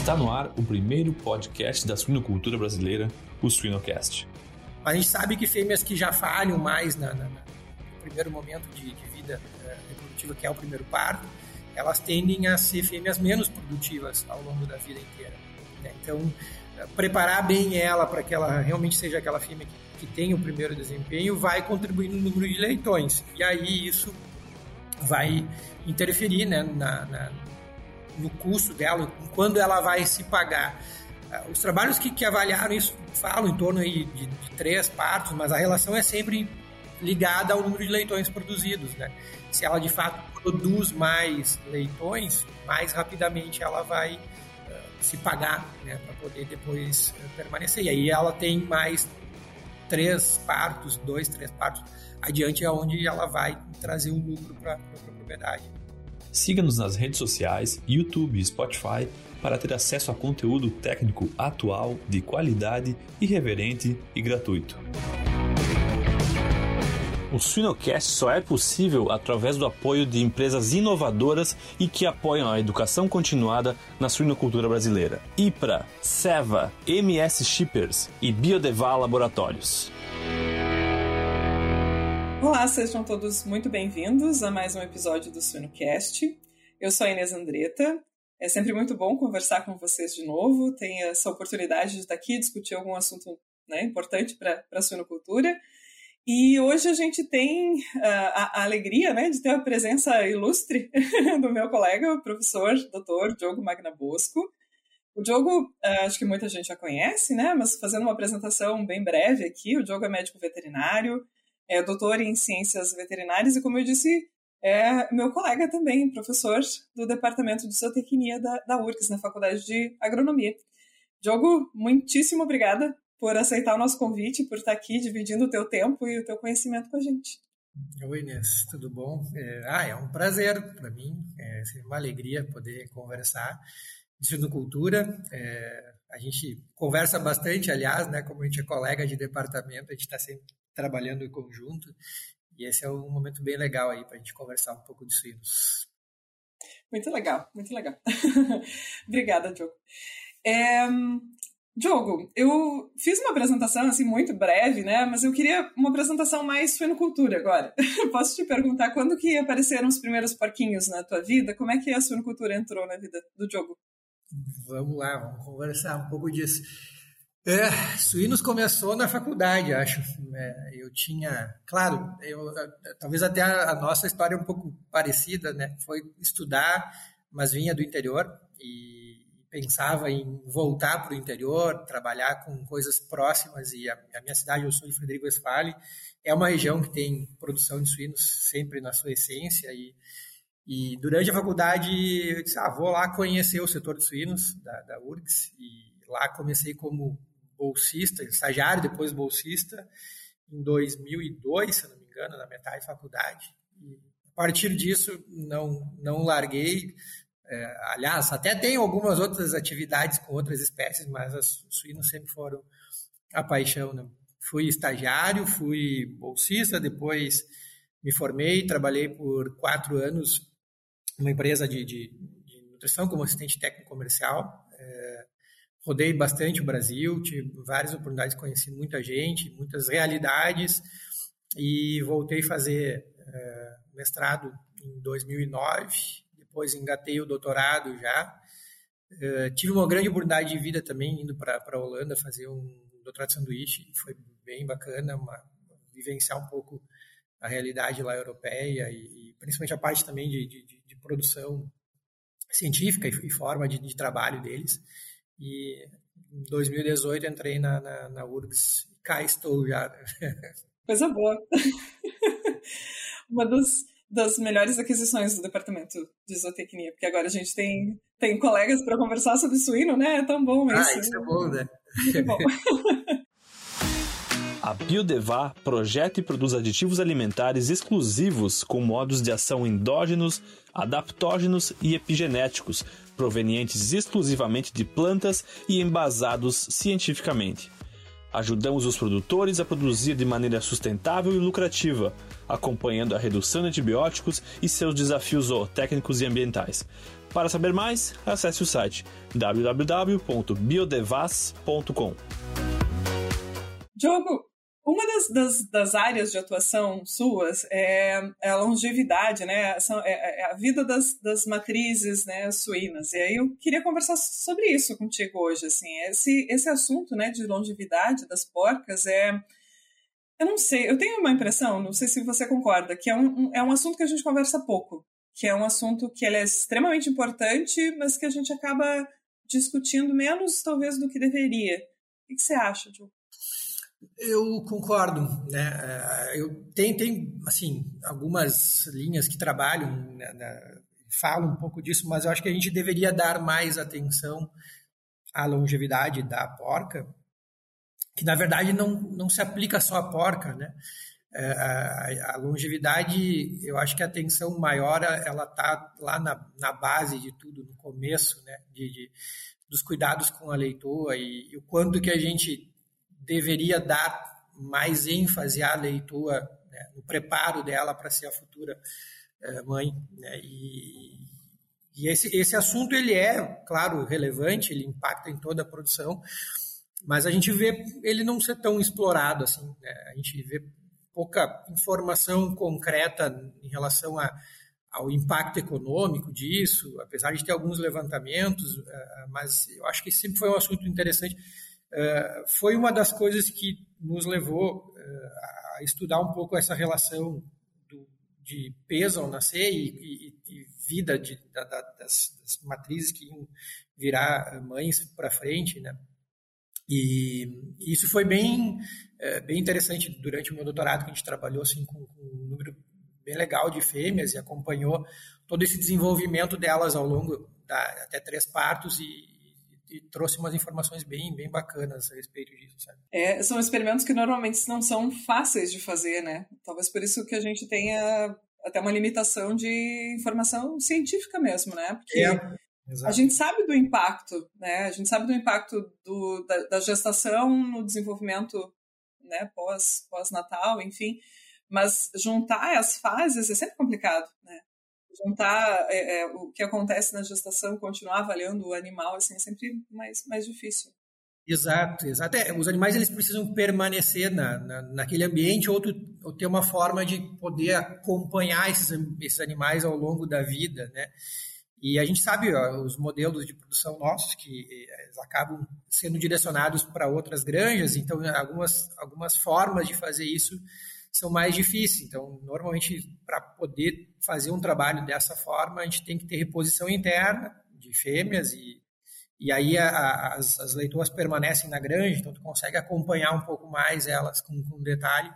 Está no ar o primeiro podcast da suinocultura brasileira, o Suinocast. A gente sabe que fêmeas que já falham mais na, na, no primeiro momento de, de vida uh, reprodutiva, que é o primeiro parto, elas tendem a ser fêmeas menos produtivas ao longo da vida inteira. Né? Então, uh, preparar bem ela para que ela realmente seja aquela fêmea que, que tem o primeiro desempenho vai contribuir no número de leitões. E aí isso vai interferir né, na, na no custo dela, quando ela vai se pagar. Ah, os trabalhos que, que avaliaram isso falam em torno aí de, de, três partos, mas a relação é sempre ligada ao número de leitões produzidos. Né? Se ela de fato produz mais leitões, mais rapidamente ela vai uh, se pagar né, para poder depois uh, permanecer. E aí ela tem mais três partos, dois, três partos adiante, é onde ela vai trazer o lucro para a propriedade. Siga-nos nas redes sociais, YouTube e Spotify para ter acesso a conteúdo técnico atual, de qualidade, irreverente e gratuito. O Suinocast só é possível através do apoio de empresas inovadoras e que apoiam a educação continuada na suinocultura brasileira. IPRA, SEVA, MS Shippers e Biodeval Laboratórios. Olá, sejam todos muito bem-vindos a mais um episódio do Suinocast. Eu sou a Inês Andretta. É sempre muito bom conversar com vocês de novo. Tem essa oportunidade de estar aqui discutir algum assunto né, importante para a suinocultura. E hoje a gente tem uh, a, a, alegria né, de ter a presença ilustre do meu colega, o professor Dr. Diogo Magna Bosco. O Diogo, uh, acho que muita gente já conhece, né? Mas fazendo uma apresentação bem breve aqui, o Diogo é médico veterinário, é doutor em ciências veterinárias e, como eu disse, é meu colega também, professor do Departamento de Zootecnia da, da URCS, na Faculdade de Agronomia. Diogo, muitíssimo obrigada por aceitar o nosso convite, por estar aqui dividindo o teu tempo e o teu conhecimento com a gente. Oi, Inês, tudo bom? É, ah, é um prazer para mim, é uma alegria poder conversar de cultura. É, a gente conversa bastante, aliás, né, como a gente é colega de departamento, a gente está sempre trabalhando em conjunto. E esse é um momento bem legal aí para a gente conversar um pouco suínos. Muito legal, muito legal. Obrigada, Diogo. É, Diogo, eu fiz uma apresentação assim muito breve, né? Mas eu queria uma apresentação mais suinocultura agora. Posso te perguntar quando que apareceram os primeiros porquinhos na tua vida? Como é que a suinocultura entrou na vida do Diogo? Vamos lá, vamos conversar um pouco disso. É, Suínos começou na faculdade, acho. É, eu tinha, claro, eu, talvez até a, a, nossa história é um pouco parecida, né? Foi estudar, mas vinha do interior e pensava em voltar para o interior, trabalhar com coisas próximas. E a, a minha cidade, eu sou de Frederico Westphalen, é uma região que tem produção de suínos sempre na sua essência e e durante a faculdade eu disse, ah, vou lá conhecer o setor de suínos da, da URGS e lá comecei como bolsista, estagiário, depois bolsista, em 2002, se não me engano, na metade da faculdade. E a partir disso, não, não larguei. É, aliás, até tenho algumas outras atividades com outras espécies, mas os suínos sempre foram a paixão. Né? Fui estagiário, fui bolsista, depois me formei, trabalhei por quatro anos numa empresa de, de, de nutrição como assistente técnico comercial. É, rodei bastante o Brasil, tive várias oportunidades, conheci muita gente, muitas realidades e voltei a fazer é, mestrado em 2009, depois engatei o doutorado já. É, tive uma grande oportunidade de vida também indo para a Holanda fazer um doutorado de sanduíche, foi bem bacana, uma, vivenciar um pouco a realidade lá europeia e, e principalmente a parte também de, de, de produção científica e, forma de, de trabalho deles. E em 2018 entrei na, na, na URGS e cá estou já. Coisa boa. Uma das, das melhores aquisições do departamento de zootecnia, porque agora a gente tem, tem colegas para conversar sobre suíno, né? É tão bom isso. Ah, isso é bom, né? Muito bom. A Biodevar projeta e produz aditivos alimentares exclusivos com modos de ação endógenos, adaptógenos e epigenéticos, provenientes exclusivamente de plantas e embasados cientificamente. Ajudamos os produtores a produzir de maneira sustentável e lucrativa, acompanhando a redução de antibióticos e seus desafios zootécnicos e ambientais. Para saber mais, acesse o site www.biodevas.com. Diogo, uma das, das, das, áreas de atuação suas é, é a longevidade, né? São, é, é, a vida das, das matrizes né, suínas. E aí eu queria conversar sobre isso contigo hoje. Assim, esse, esse assunto né, de longevidade das porcas é. Eu não sei, eu tenho uma impressão, não sei se você concorda, que é um, um é um assunto que a gente conversa pouco, que é um assunto que ele é extremamente importante, mas que a gente acaba discutindo menos, talvez, do que deveria. O que você acha, Diogo? Eu concordo, né? É, eu tenho, tem, assim, algumas linhas que trabalham, né, né, falam um pouco disso, mas eu acho que a gente deveria dar mais atenção à longevidade da porca, que na verdade não, não se aplica só à porca, né? É, a, a, longevidade, eu acho que a atenção maior ela está lá na, na base de tudo, no começo, né? De, de dos cuidados com a leitoa e, e o quanto que a gente deveria dar mais ênfase à leitura, né, no preparo dela para ser a futura é, mãe. Né, e, e esse, esse assunto ele é, claro, relevante, ele impacta em toda a produção, mas a gente vê ele não ser tão explorado assim. Né, a gente vê pouca informação concreta em relação a, ao impacto econômico disso, apesar de ter alguns levantamentos, eh, mas eu acho que sempre foi um assunto interessante foi uma das coisas que nos levou eh, a estudar um pouco essa relação do, de peso ao nascer e, e, e vida de, da, das, das, matrizes que iam virar mães para frente, né? E isso foi bem, bem interessante durante o meu doutorado, que a gente trabalhou assim, com, com um número bem legal de fêmeas e acompanhou todo esse desenvolvimento delas ao longo da, até três partos e, e trouxe umas informações bem, bem bacanas a respeito disso, sabe? É, são experimentos que normalmente não são fáceis de fazer, né? Talvez por isso que a gente tenha até uma limitação de informação científica mesmo, né? Porque é. A gente sabe do impacto, né? A gente sabe do impacto do, da, da gestação no desenvolvimento né, pós, pós-natal, enfim. Mas juntar as fases é sempre complicado, né? Juntar é, é, o que acontece na gestação, continuar avaliando o animal, assim, é sempre mais, mais difícil. Exato, exato. É, os animais eles precisam permanecer na, na, naquele ambiente ou, tu, ou, ter uma forma de poder acompanhar esses, esses animais ao longo da vida, né? E a gente sabe ó, os modelos de produção nossos que eles acabam sendo direcionados para outras granjas, então algumas, algumas formas de fazer isso são mais difíceis. Então, normalmente, para poder fazer um trabalho dessa forma, a gente tem que ter reposição interna de fêmeas e, e aí a, a, as, as leitoas permanecem na granja, então tu consegue acompanhar um pouco mais elas com, com detalhe.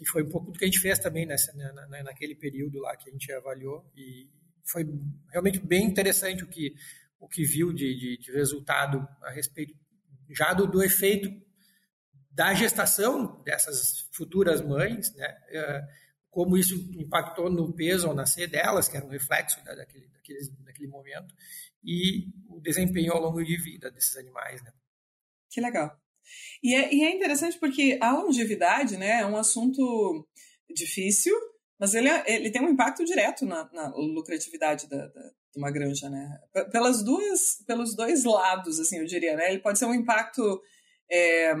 E foi um pouco do que a gente fez também nessa, na, naquele período lá que a gente avaliou. E foi realmente bem interessante o que, o que viu de, de, de resultado a respeito já do, do efeito da gestação dessas futuras mães, né? É, como isso impactou no peso ao nascer delas, que era um reflexo daquele, daquele, daquele momento, e o desempenho ao longo de vida desses animais. Né? Que legal. E é, e é interessante porque a longevidade né, é um assunto difícil, mas ele, é, ele tem um impacto direto na, na lucratividade da, da, de uma granja, né? Pelas duas, pelos dois lados, assim, eu diria, né? Ele pode ser um impacto é,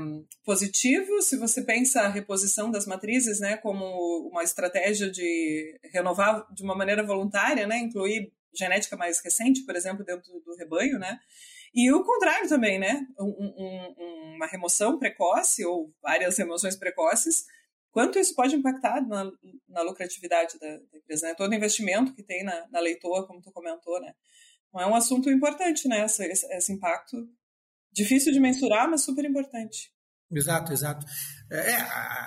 positivo se você pensa a reposição das matrizes né, como uma estratégia de renovar de uma maneira voluntária, né, incluir genética mais recente, por exemplo, dentro do rebanho, né? E o contrário também, né? Um, um, uma remoção precoce ou várias remoções precoces, quanto isso pode impactar na, na lucratividade da, da, empresa, né? Todo investimento que tem na, na leitoa, como tu comentou, né? Não é um assunto importante, né? Esse, esse impacto Difícil de mensurar, mas super importante. Exato, exato. É, é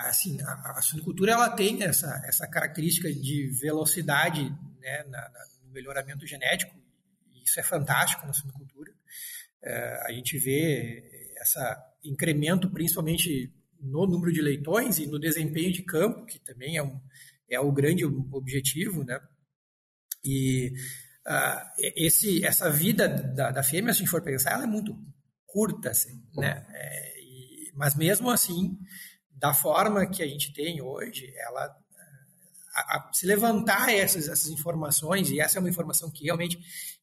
assim, a, a suinicultura ela tem essa, essa característica de velocidade né, na, na, no melhoramento genético, e isso é fantástico na suinicultura. É, a gente vê esse incremento principalmente no número de leitões e no desempenho de campo, que também é, um, é o grande objetivo, né? E uh, esse, essa vida da, da fêmea, se a gente for pensar, ela é muito curta, assim, né? É, e, Mas mesmo assim, da forma que a gente tem hoje, ela a, a, se levantar essas, essas informações, e essa é uma informação que realmente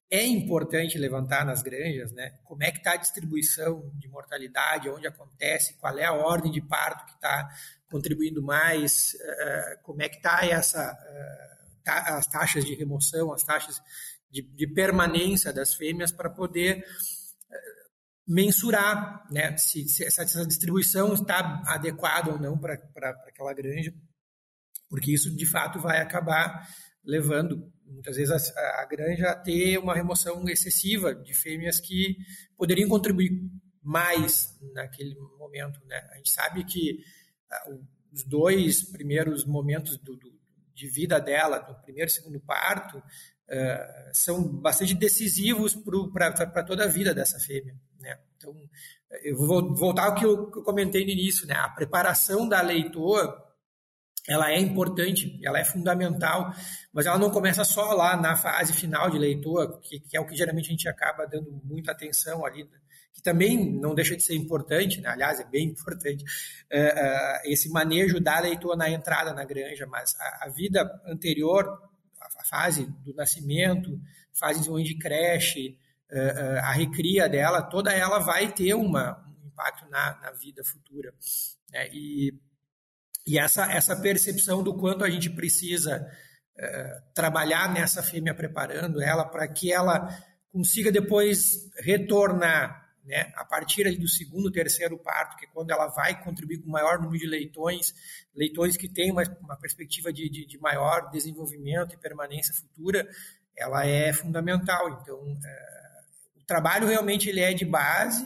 é importante levantar nas granjas, né? Como é que está a distribuição de mortalidade, onde acontece, qual é a ordem de parto que está contribuindo mais, uh, como é que está essa uh, tá, as taxas de remoção, as taxas de, de permanência das fêmeas para poder mensurar, né? Se, se, essa distribuição está adequada ou não para aquela granja, porque isso de fato vai acabar levando muitas vezes a, a granja a ter uma remoção excessiva de fêmeas que poderiam contribuir mais naquele momento. Né? A gente sabe que uh, os dois primeiros momentos do, do, de vida dela, do primeiro e segundo parto, uh, são bastante decisivos para toda a vida dessa fêmea. Né? Então, eu vou voltar ao que eu, comentei no início, né? a preparação da leitoa ela é importante, ela é fundamental, mas ela não começa só lá na fase final de leitor, que, que é o que geralmente a gente acaba dando muita atenção ali, que também não deixa de ser importante, né? aliás, é bem importante, é, é, esse manejo da leitor na entrada na granja, mas a, a vida anterior, a, fase do nascimento, fase de creche, é, é, a recria dela, toda ela vai ter uma, um impacto na, na vida futura. Né? E e essa, essa percepção do quanto a gente precisa é, trabalhar nessa fêmea, preparando ela para que ela consiga depois retornar né, a partir do segundo, terceiro parto, que é quando ela vai contribuir com maior número de leitões, leitões que têm uma, uma perspectiva de, de, de, maior desenvolvimento e permanência futura, ela é fundamental. Então, é, o trabalho realmente ele é de base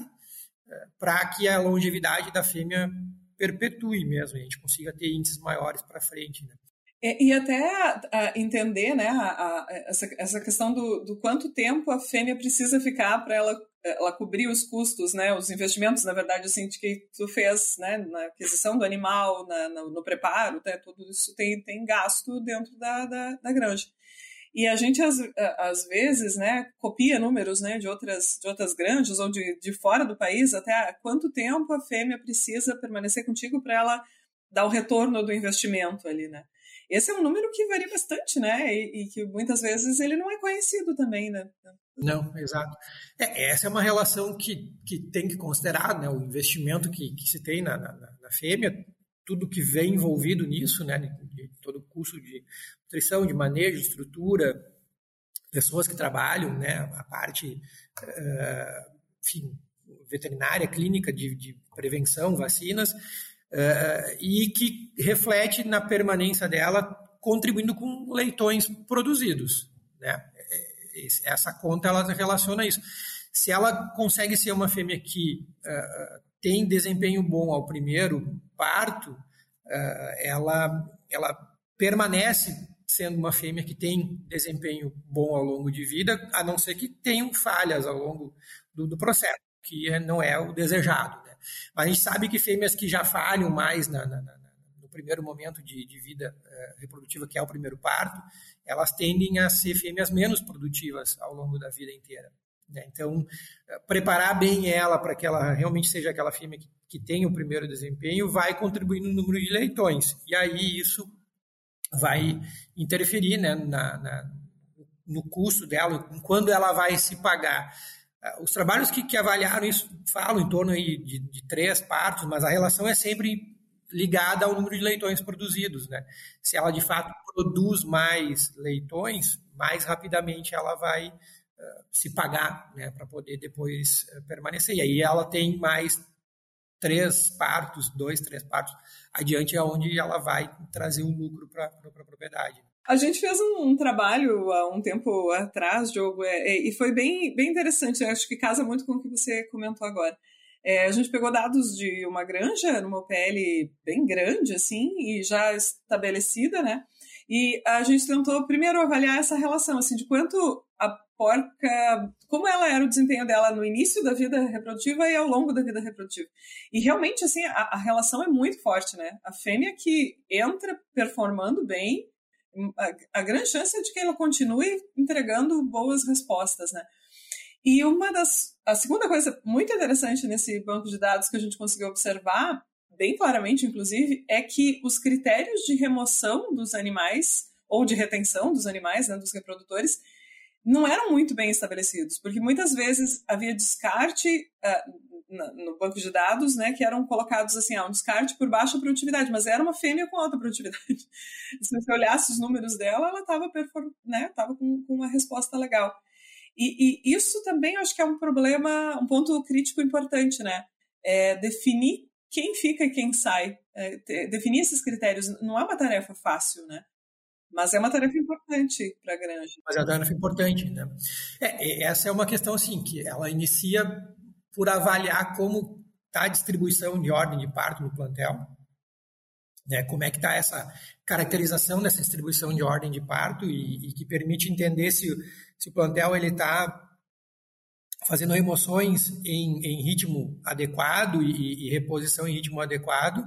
é, para que a longevidade da fêmea perpetue mesmo, a gente consiga ter índices maiores para frente. Né? E, e, até entender né, a, a, essa, essa questão do, do quanto tempo a fêmea precisa ficar para ela, ela cobrir os custos, né, os investimentos, na verdade, assim, que tu fez né, na aquisição do animal, na, no, no preparo, né, tudo isso tem, tem gasto dentro da, da, da granja. E a gente, às, às vezes, né, copia números né, de, outras, de outras granjas ou de, de fora do país, até quanto tempo a fêmea precisa permanecer contigo para ela dar o retorno do investimento ali, né? Esse é um número que varia bastante, né? E, e que muitas vezes ele não é conhecido também, né? Não, exato. É, essa é uma relação que, que tem que considerar, né? O investimento que, que se tem na, na, na fêmea, tudo que vem envolvido nisso, né? De, de todo o curso de nutrição, de manejo, estrutura, pessoas que trabalham, né, a parte, uh, enfim, veterinária, clínica de, de prevenção, vacinas, e que reflete na permanência dela, contribuindo com leitões produzidos, né? Essa conta ela relaciona isso. Se ela consegue ser uma fêmea que uh, tem desempenho bom ao primeiro parto, ela, ela permanece sendo uma fêmea que tem desempenho bom ao longo de vida, a não ser que tenham falhas ao longo do, do processo, que não é o desejado. Mas a gente sabe que fêmeas que já falham mais na, na, na, no primeiro momento de, de vida é, reprodutiva, que é o primeiro parto, elas tendem a ser fêmeas menos produtivas ao longo da vida inteira. Né? Então, é, preparar bem ela para que ela realmente seja aquela fêmea que, que o primeiro desempenho vai contribuir no número de leitões. E aí isso vai interferir né, na, na, no custo dela, quando ela vai se pagar. Ah, os trabalhos que, que avaliaram isso falam em torno aí de, de, três partos, mas a relação é sempre ligada ao número de leitões produzidos. Né? Se ela de fato produz mais leitões, mais rapidamente ela vai uh, se pagar né, para poder depois uh, permanecer. E aí ela tem mais três partos, dois, três partos adiante é onde ela vai trazer um lucro para a propriedade. A gente fez um, um, trabalho há um tempo atrás, Diogo, é, é, e foi bem, bem interessante. Eu acho que casa muito com o que você comentou agora. É, a gente pegou dados de uma granja, numa PL bem grande, assim, e já estabelecida, né? E a gente tentou primeiro avaliar essa relação, assim, de quanto a porca, como ela era o desempenho dela no início da vida reprodutiva e ao longo da vida reprodutiva. E realmente, assim, a, a relação é muito forte, né? A fêmea que entra performando bem, a, a grande chance é de que ela continue entregando boas respostas, né? E uma das. A segunda coisa muito interessante nesse banco de dados que a gente conseguiu observar, bem claramente, inclusive, é que os critérios de remoção dos animais, ou de retenção dos animais, né, dos reprodutores, não eram muito bem estabelecidos, porque muitas vezes havia descarte uh, no banco de dados, né, que eram colocados assim, ah, um descarte por baixa produtividade, mas era uma fêmea com alta produtividade. Se você olhasse os números dela, ela estava né, com, com uma resposta legal. E, e, isso também acho que é um problema, um ponto crítico importante, né? É definir quem fica e quem sai. É, definir esses critérios não é uma tarefa fácil, né? Mas é uma tarefa importante para a granja. Mas é uma tarefa importante, né? É, essa é uma questão, assim, que ela inicia por avaliar como está a distribuição de ordem de parto no plantel, né? Como é que está essa caracterização dessa distribuição de ordem de parto e, e que permite entender se se o plantel ele está fazendo remoções em, em ritmo adequado e, e, reposição em ritmo adequado,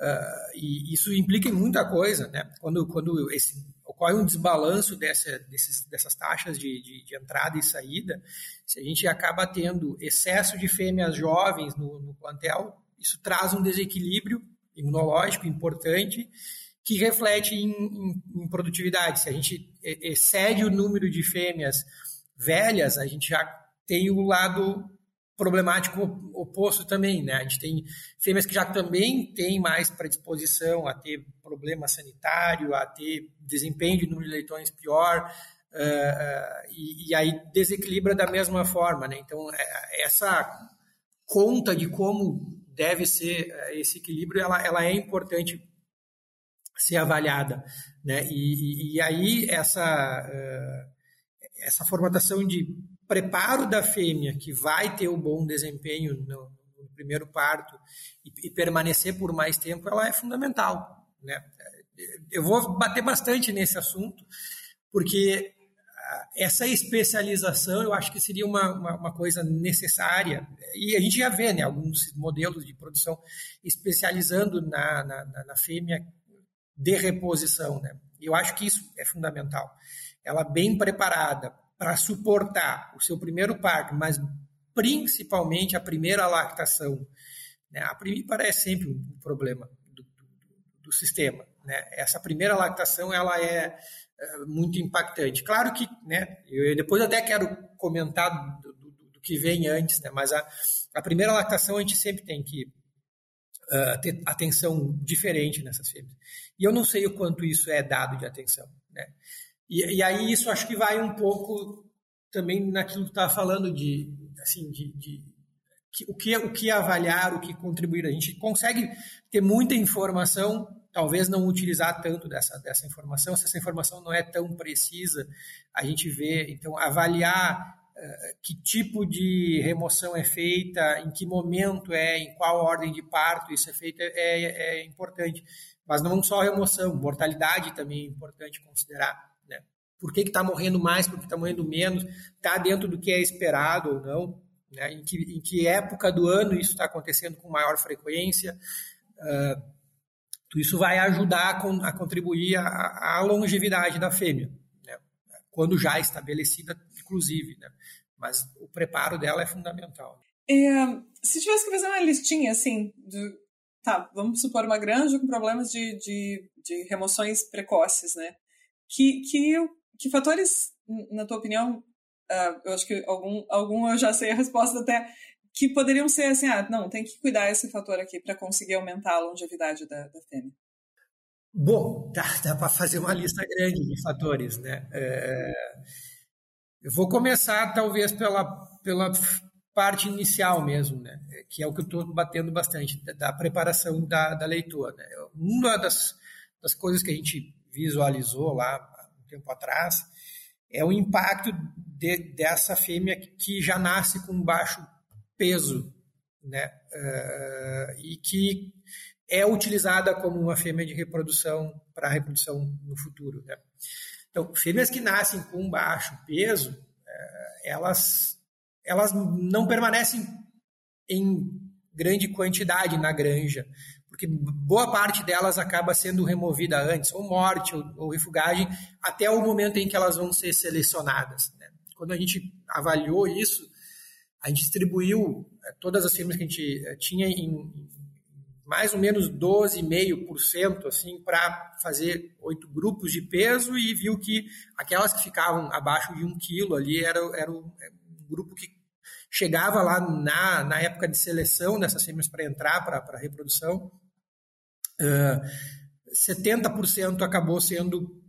uh, e isso implica em muita coisa, né? Quando, quando esse, ocorre um desbalanço dessa, desses, dessas taxas de, de, de, entrada e saída, se a gente acaba tendo excesso de fêmeas jovens no, no plantel, isso traz um desequilíbrio imunológico importante que reflete em, em, em, produtividade. Se a gente excede o número de fêmeas velhas, a gente já tem o lado problemático oposto também, né? A gente tem fêmeas que já também têm mais predisposição a ter problema sanitário, a ter desempenho de número de leitões pior, uh, uh, e, e, aí desequilibra da mesma forma, né? Então, é, essa conta de como deve ser esse equilíbrio, ela, ela é importante ser avaliada. Né? E, e, e aí essa, uh, essa formatação de preparo da fêmea, que vai ter o um bom desempenho no, no primeiro parto e, e, permanecer por mais tempo, ela é fundamental. Né? Eu vou bater bastante nesse assunto, porque essa especialização eu acho que seria uma, uma, uma, coisa necessária. E a gente já vê né, alguns modelos de produção especializando na, na, na fêmea de reposição. Né? Eu acho que isso é fundamental. Ela bem preparada para suportar o seu primeiro parto, mas principalmente a primeira lactação. Né? A primípara é sempre um problema do, do, do sistema. Né? Essa primeira lactação ela é, é muito impactante. Claro que, né, eu depois até quero comentar do, do, do que vem antes, né, mas a, a primeira lactação a gente sempre tem que uh, ter atenção diferente nessas fêmeas. E eu não sei o quanto isso é dado de atenção. Né? E, e aí isso acho que vai um pouco também naquilo que estava falando de, assim, de, de que, o, que, o que avaliar, o que contribuir. A gente consegue ter muita informação, talvez não utilizar tanto dessa, dessa informação, se essa informação não é tão precisa, a gente vê, então, avaliar que tipo de remoção é feita, em que momento é, em qual ordem de parto isso é feito, é, é importante. Mas não só remoção, mortalidade também é importante considerar. Por que está morrendo mais, por que está morrendo menos, está dentro do que é esperado ou não, né? em, que, em que época do ano isso está acontecendo com maior frequência. Uh, isso vai ajudar a, contribuir à longevidade da fêmea, né? quando já estabelecida inclusive, né? Mas o preparo dela é fundamental. É, se tivesse que fazer uma listinha, assim, tá, vamos supor uma granja com problemas de, de, de remoções precoces, né? Que, que, que fatores, na tua opinião, uh, eu acho que algum, algum eu já sei a resposta até, que poderiam ser assim, ah, não, tem que cuidar esse fator aqui para conseguir aumentar a longevidade da, da fêmea? Bom, dá, dá para fazer uma lista grande de fatores, né? É, eu vou começar, talvez, pela, pela parte inicial mesmo, né? que é o que eu estou batendo bastante, da, preparação da, da leitura. Né? Uma das, das coisas que a gente visualizou lá tempo atrás é o impacto de, dessa fêmea que já nasce com baixo peso, né? Uh, e que é utilizada como uma fêmea de reprodução para reprodução no futuro. Né? Então, fêmeas que nascem com baixo peso, é, elas, elas não permanecem em grande quantidade na granja, porque boa parte delas acaba sendo removida antes, ou morte, ou, ou refugagem, até o momento em que elas vão ser selecionadas. Né? quando a gente avaliou isso, a gente distribuiu eh, todas as fêmeas que a gente eh, tinha em mais ou menos 12,5% assim, para fazer oito grupos de peso e viu que aquelas que ficavam abaixo de um quilo ali era, era um, é, um grupo que chegava lá na, na época de seleção dessas fêmeas para entrar para a reprodução. Uh, 70% acabou sendo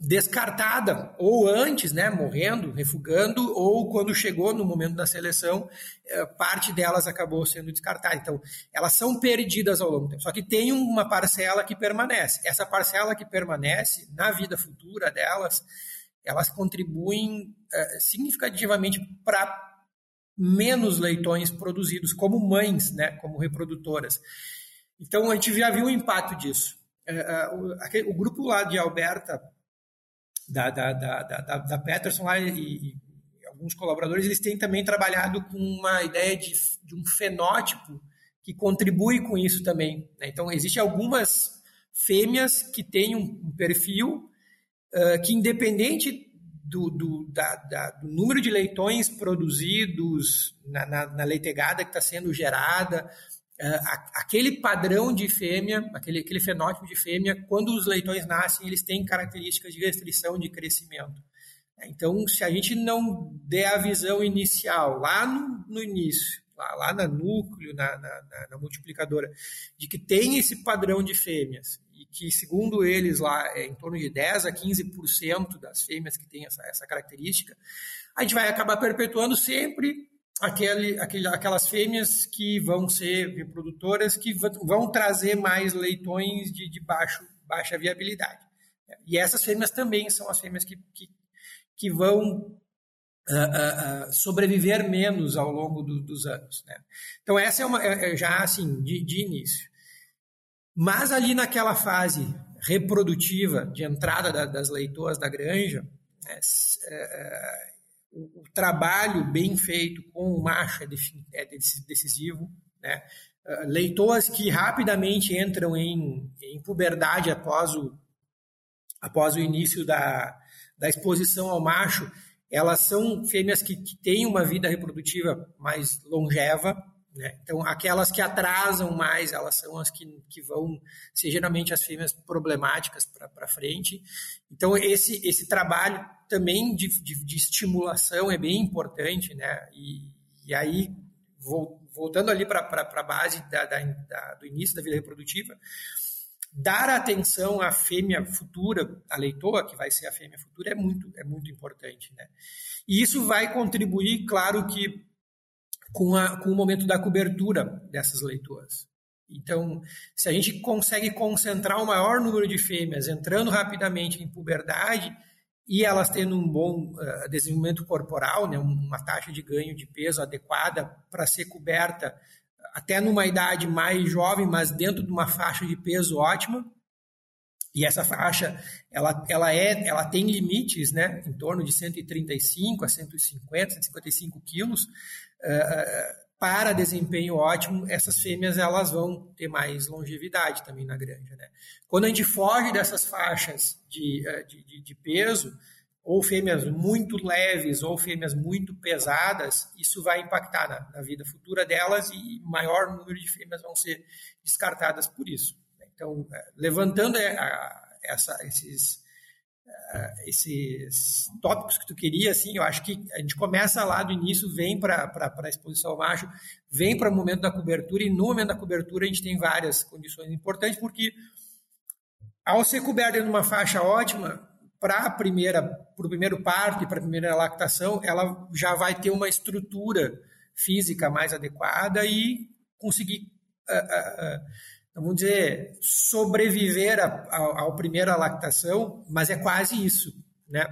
descartada, ou antes, né, morrendo, refugando, ou quando chegou no momento da seleção, parte delas acabou sendo descartada. Então, elas são perdidas ao longo do tempo. Só que tem uma parcela que permanece. Essa parcela que permanece, na vida futura delas, elas contribuem significativamente para menos leitões produzidos como mães, né, como reprodutoras. Então, a gente já viu o impacto disso. Uh, uh, o, grupo lá de Alberta da, da, da, da, Peterson lá e, alguns colaboradores, eles têm também trabalhado com uma ideia de, de um fenótipo que contribui com isso também. Né? Então, existem algumas fêmeas que têm um, perfil que, independente do, do, da, da, do, número de leitões produzidos na, na, na leitegada que está sendo gerada, uh, aquele padrão de fêmea, aquele, aquele fenótipo de fêmea, quando os leitões nascem, eles têm características de restrição de crescimento. Então, se a gente não der a visão inicial, lá no, no início, lá, lá no núcleo, na, na, na, multiplicadora, de que tem esse padrão de fêmeas, e que, segundo eles, lá é em torno de 10 a 15% das fêmeas que têm essa, essa característica, a gente vai acabar perpetuando sempre aquele, aquele, aquelas fêmeas que vão ser reprodutoras, que vão trazer mais leitões de, de baixo, baixa viabilidade. E essas fêmeas também são as fêmeas que, que, que vão uh, uh, uh, sobreviver menos ao longo do, dos anos. Né? Então, essa é, uma, é, é já assim, de, de início. Mas ali naquela fase reprodutiva de entrada da, das leitoas da granja, né, é, o, o, trabalho bem feito com o macho é, é decisivo, né? Uh, leitoas que rapidamente entram em, em puberdade após o, após o início da, da exposição ao macho, elas são fêmeas que, que têm uma vida reprodutiva mais longeva, né? Então, aquelas que atrasam mais, elas são as que, que vão ser geralmente as fêmeas problemáticas para frente. Então, esse, esse trabalho também de, de, de estimulação é bem importante, né? E, e aí, voltando ali para a base da, da, da, do início da vida reprodutiva, dar atenção à fêmea futura, a leitoa, que vai ser a fêmea futura, é muito, é muito importante, né? E isso vai contribuir, claro que com, a, com o momento da cobertura dessas leitoas. Então, se a gente consegue concentrar o maior número de fêmeas entrando rapidamente em puberdade e elas tendo um bom uh, desenvolvimento corporal, né, uma taxa de ganho de peso adequada para ser coberta até numa idade mais jovem, mas dentro de uma faixa de peso ótima, e essa faixa, ela, ela, é, ela tem limites, né, em torno de 135 a 150, 155 quilos, uh, para desempenho ótimo, essas fêmeas elas vão ter mais longevidade também na granja. Né? Quando a gente foge dessas faixas de, de, de peso, ou fêmeas muito leves ou fêmeas muito pesadas, isso vai impactar na, na, vida futura delas e maior número de fêmeas vão ser descartadas por isso. Então, levantando essa, esses, uh, esses tópicos que tu queria, assim, eu acho que a gente começa lá do início, vem para a exposição macho, vem para o momento da cobertura, e no momento da cobertura a gente tem várias condições importantes, porque ao ser coberto em uma faixa ótima, para a primeira, para o primeiro parto e para a primeira lactação, ela já vai ter uma estrutura física mais adequada e conseguir uh, uh, uh, vamos dizer, sobreviver ao primeiro lactação, mas é quase isso, né?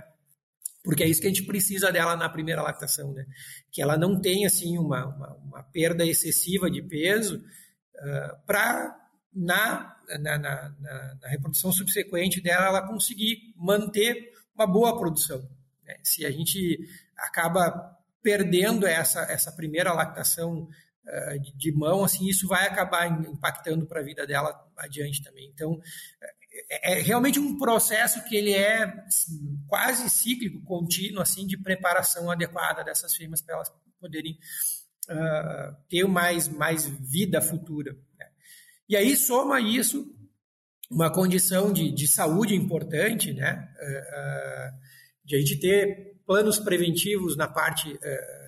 Porque é isso que a gente precisa dela na primeira lactação, né? Que ela não tenha, assim, uma, uma, uma perda excessiva de peso uh, para, na, na, na, na, reprodução subsequente dela, ela conseguir manter uma boa produção. Né? Se a gente acaba perdendo essa, essa primeira lactação de mão, assim, isso vai acabar impactando para a vida dela adiante também. Então, é, é realmente um processo que ele é quase cíclico, contínuo, assim, de preparação adequada dessas firmas para elas poderem uh, ter mais, mais vida futura. Né? E aí soma isso uma condição de, de saúde importante, né? Uh, uh, de a gente ter planos preventivos na parte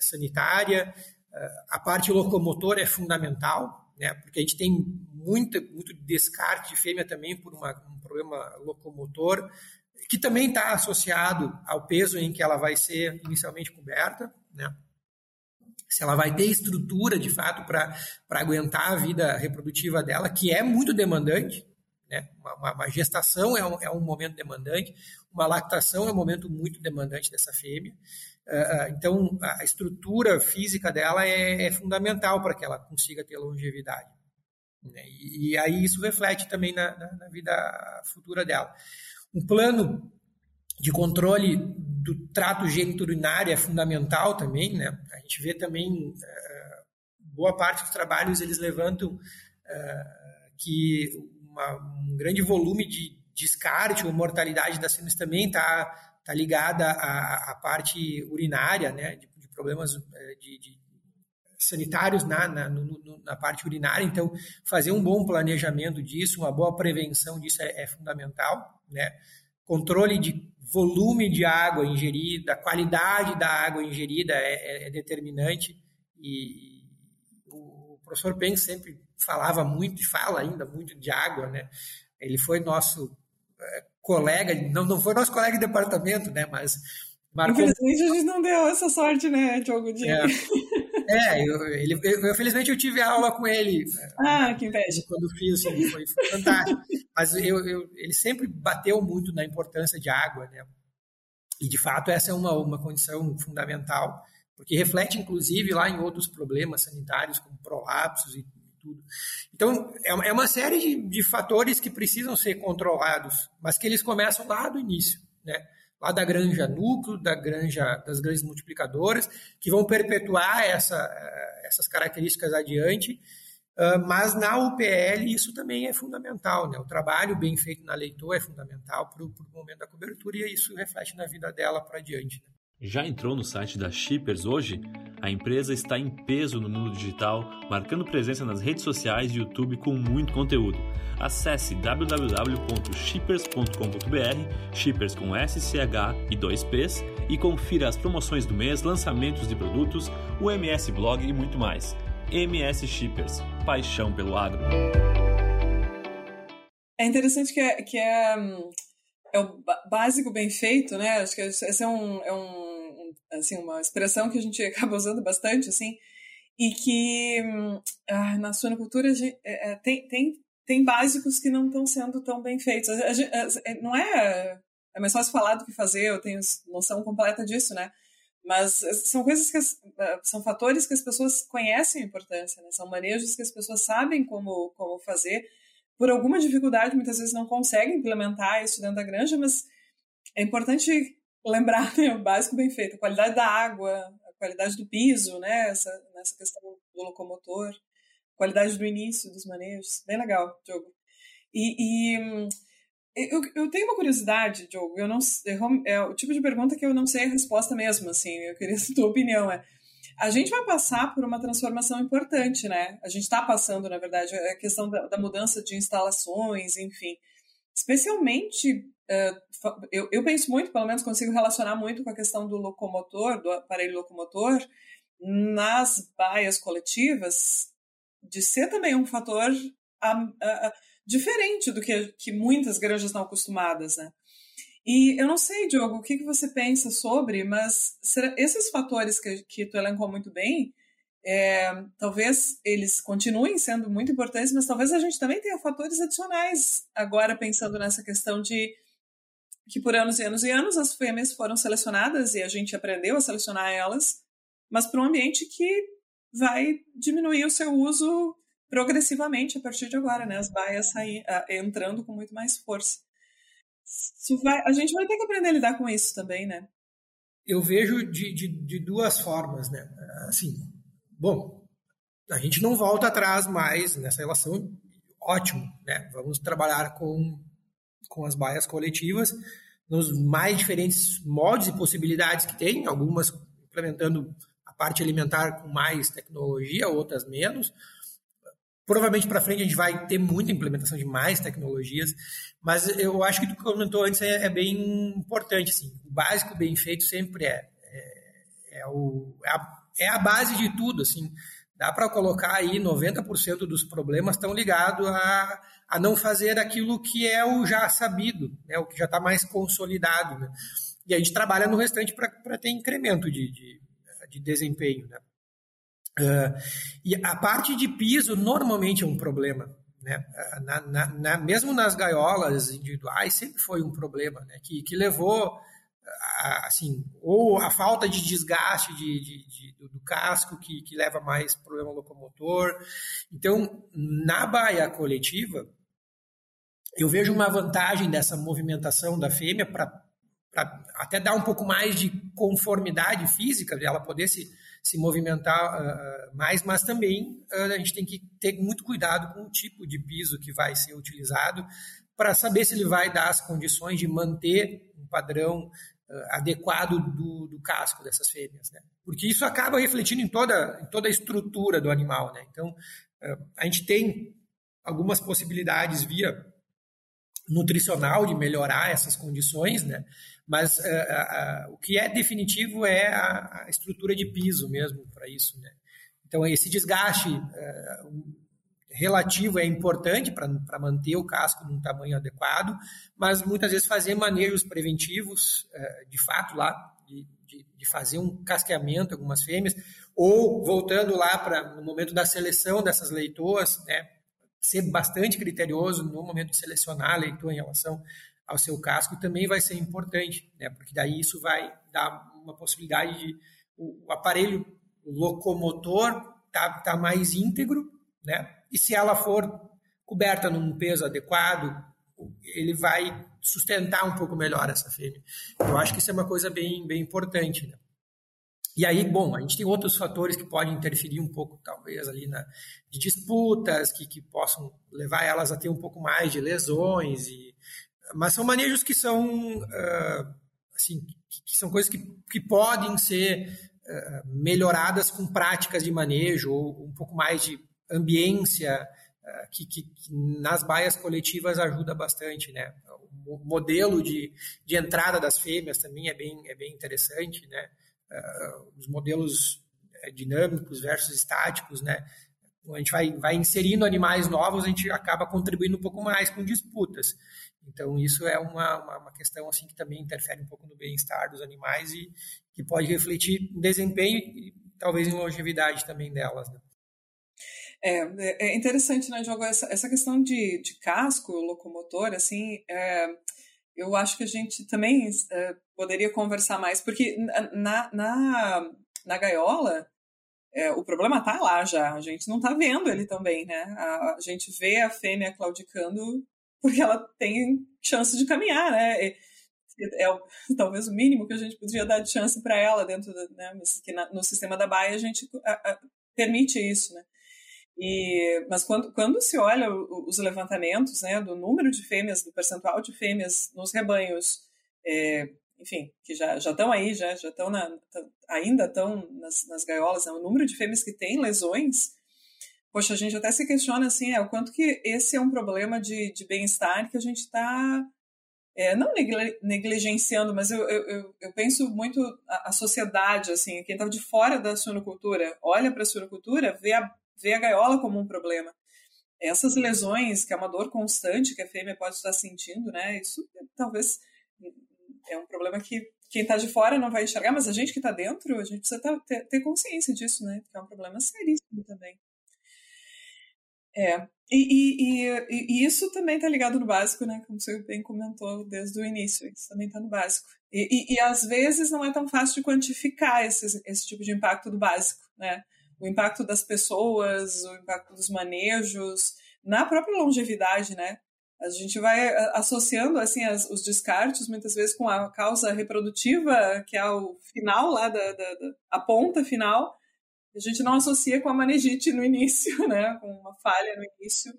sanitária, a parte locomotora é fundamental, né? Porque a gente tem muita, muito descarte de fêmea também por uma, um problema locomotor, que também está associado ao peso em que ela vai ser inicialmente coberta, né? se ela vai ter estrutura de fato para aguentar a vida reprodutiva dela, que é muito demandante. Né? Uma, uma gestação é um, é um, momento demandante, uma lactação é um momento muito demandante dessa fêmea. Uh, então, a estrutura física dela é, é fundamental para que ela consiga ter longevidade. Né? E, aí isso reflete também na, na, vida futura dela. Um plano de controle do trato geniturinário é fundamental também, né? A gente vê também boa parte dos trabalhos eles levantam que uma, um grande volume de descarte ou mortalidade das fêmeas também está tá ligada à, à, parte urinária, né? De, de problemas uh, de, de, sanitários na, na, no, na, parte urinária. Então, fazer um bom planejamento disso, uma boa prevenção disso é, é fundamental, né? Controle de volume de água ingerida, qualidade da água ingerida é, é, é determinante e o professor Peng sempre falava muito e fala ainda muito de água, né? Ele foi nosso é, colega, não, não foi nosso colega de departamento, né? Mas marcou... Infelizmente a gente não deu essa sorte, né, Diogo? De... É. É, eu, ele, eu, felizmente eu tive aula com ele. Ah, que inveja. Quando fiz, assim, foi, foi fantástico. Mas eu, eu, ele sempre bateu muito na importância de água, né? E, de fato, essa é uma, uma condição fundamental, porque reflete, inclusive, lá em outros problemas sanitários, como prolapsos e tudo. Então, é, é uma série de, de fatores que precisam ser controlados, mas que eles começam lá do início, né? lá da granja núcleo, da granja, das grandes multiplicadoras, que vão perpetuar essa, eh, essas características adiante. Mas na UPL isso também é fundamental, né? O trabalho bem feito na leitura é fundamental para o momento da cobertura e isso reflete na vida dela para adiante. Né? Já entrou no site da Shippers hoje? A empresa está em peso no mundo digital, marcando presença nas redes sociais e YouTube com muito conteúdo. Acesse www.shippers.com.br, Shippers com SCH e 2 Ps, e confira as promoções do mês, lançamentos de produtos, o MS Blog e muito mais. MS Shippers, paixão pelo agro. É interessante que é, que é, hum, é o básico bem feito, né? Acho que esse é um, é um assim, uma expressão que a gente acaba usando bastante, assim, e que ah, na suinocultura é, é, tem, tem, tem básicos que não estão sendo tão bem feitos. A, a, a, não é, é mais fácil falar do que fazer, eu tenho noção completa disso, né? Mas são coisas que ah, são fatores que as pessoas conhecem a importância, né? São manejos que as pessoas sabem como como fazer. Por alguma dificuldade, muitas vezes não conseguem implementar isso dentro da granja, mas é importante lembrar né, o básico bem feito, a qualidade da água, a qualidade do piso, né, essa, nessa questão do locomotor, a qualidade do início dos manejos, bem legal, Diogo. E, e eu, eu, tenho uma curiosidade, Diogo, eu não, é o tipo de pergunta que eu não sei a resposta mesmo, assim, eu queria a tua opinião, é, a gente vai passar por uma transformação importante, né? A gente está passando, na verdade, a questão da, da mudança de instalações, enfim, especialmente eu, eu penso muito, pelo menos consigo relacionar muito com a questão do locomotor, do aparelho locomotor, nas baias coletivas, de ser também um fator diferente do que, que muitas granjas estão acostumadas, né? E eu não sei, Diogo, o que, que você pensa sobre, mas será, esses fatores que, que tu elencou muito bem, é, talvez eles continuem sendo muito importantes, mas talvez a gente também tenha fatores adicionais agora pensando nessa questão de que por anos e anos e anos as fêmeas foram selecionadas e a gente aprendeu a selecionar elas, mas para um ambiente que vai diminuir o seu uso progressivamente a partir de agora, né? As baias entrando com muito mais força. Vai, a gente vai ter que aprender a lidar com isso também, né? Eu vejo de, de, de duas formas, né? Assim, bom, a gente não volta atrás mais nessa relação, ótimo, né? Vamos trabalhar com com as baias coletivas, nos mais diferentes modos e possibilidades que tem, algumas implementando a parte alimentar com mais tecnologia, outras menos. Provavelmente para frente a gente vai ter muita implementação de mais tecnologias, mas eu acho que o que comentou antes é, é bem importante. Assim. O básico bem feito sempre é, é, é, o, é, a, é a base de tudo. Assim. Dá para colocar aí 90% dos problemas estão ligados a, a não fazer aquilo que é o já sabido, né? o que já está mais consolidado. Né? E a gente trabalha no restante para ter incremento de, de, de desempenho. Né? Uh, e a parte de piso normalmente é um problema. Né? Na, na, na, mesmo nas gaiolas individuais sempre foi um problema né? que, que levou assim ou a falta de desgaste de, de, de do, casco que, que leva mais problema locomotor. Então na baia coletiva eu vejo uma vantagem dessa movimentação da fêmea para até dar um pouco mais de conformidade física, ela poder se, se movimentar uh, mais, mas também uh, a gente tem que ter muito cuidado com o tipo de piso que vai ser utilizado para saber se ele vai dar as condições de manter um padrão adequado do, do, casco dessas fêmeas, né? Porque isso acaba refletindo em toda, em toda a estrutura do animal, né? Então, a gente tem algumas possibilidades via nutricional de melhorar essas condições, né? Mas uh, uh, o que é definitivo é a, a estrutura de piso mesmo para isso, né? Então esse desgaste relativo é importante para manter o casco num tamanho adequado, mas muitas vezes fazer manejos preventivos, de fato lá, de, de, fazer um casqueamento algumas fêmeas, ou voltando lá para no momento da seleção dessas leitoas, né? ser bastante criterioso no momento de selecionar a leitura em relação ao seu casco também vai ser importante, né? porque daí isso vai dar uma possibilidade de o, o aparelho locomotor tá, tá mais íntegro, né? e se ela for coberta num peso adequado, ele vai sustentar um pouco melhor essa fêmea. Eu acho que isso é uma coisa bem, bem importante. Né? E aí, bom, a gente tem outros fatores que podem interferir um pouco, talvez, ali na, de disputas, que, que possam levar elas a ter um pouco mais de lesões. E, mas são manejos que são, uh, assim, que, que, são coisas que, que podem ser uh, melhoradas com práticas de manejo, ou um pouco mais de ambiência, uh, que, que, nas baias coletivas ajuda bastante, né? O modelo de, de entrada das fêmeas também é bem, é bem interessante, né? uh, os modelos eh, dinâmicos versus estáticos, né? Quando a gente vai, vai inserindo animais novos, a gente acaba contribuindo um pouco mais com disputas. Então, isso é uma, uma, uma questão assim que também interfere um pouco no bem-estar dos animais e que pode refletir em desempenho e talvez em longevidade também delas. Né? É, é interessante, né, Diogo, essa, essa questão de, de casco locomotor, assim, é, eu acho que a gente também é, poderia conversar mais, porque na, na, na gaiola, é, o problema está lá já, a gente não está vendo ele também, né? A, a, gente vê a fêmea claudicando porque ela tem chance de caminhar, né? É, é talvez o mínimo que a gente podia dar de chance para ela dentro, da, né? Mas que na, no sistema da baia a gente a, permite isso, né? E, mas quando, quando se olha os levantamentos né, do número de fêmeas, do percentual de fêmeas nos rebanhos, é, enfim, que já estão aí, já estão ainda estão nas, nas gaiolas, né, o número de fêmeas que têm lesões, poxa, a gente até se questiona assim, é o quanto que esse é um problema de, de bem-estar que a gente está é, não negligenciando, mas eu, eu, eu penso muito a, a sociedade, assim, quem está de fora da suinocultura, olha para a suinocultura, vê a vê a gaiola como um problema. Essas lesões, que é uma dor constante que a fêmea pode estar sentindo, né? Isso talvez é um problema que quem está de fora não vai enxergar, mas a gente que está dentro, a gente precisa ter, ter, consciência disso, né? Porque é um problema seríssimo também. É, e, e, e, e isso também está ligado no básico, né? Como você bem comentou desde o início, isso também está no básico. E, e, às vezes não é tão fácil de quantificar esse, esse tipo de impacto do básico, né? O impacto das pessoas, o impacto dos manejos, na própria longevidade, né? A gente vai eh, associando assim as, os descartes muitas vezes com a causa reprodutiva, que é o final lá da, da, da a ponta final. A gente não associa com a manejite no início, né? Com uma falha no início.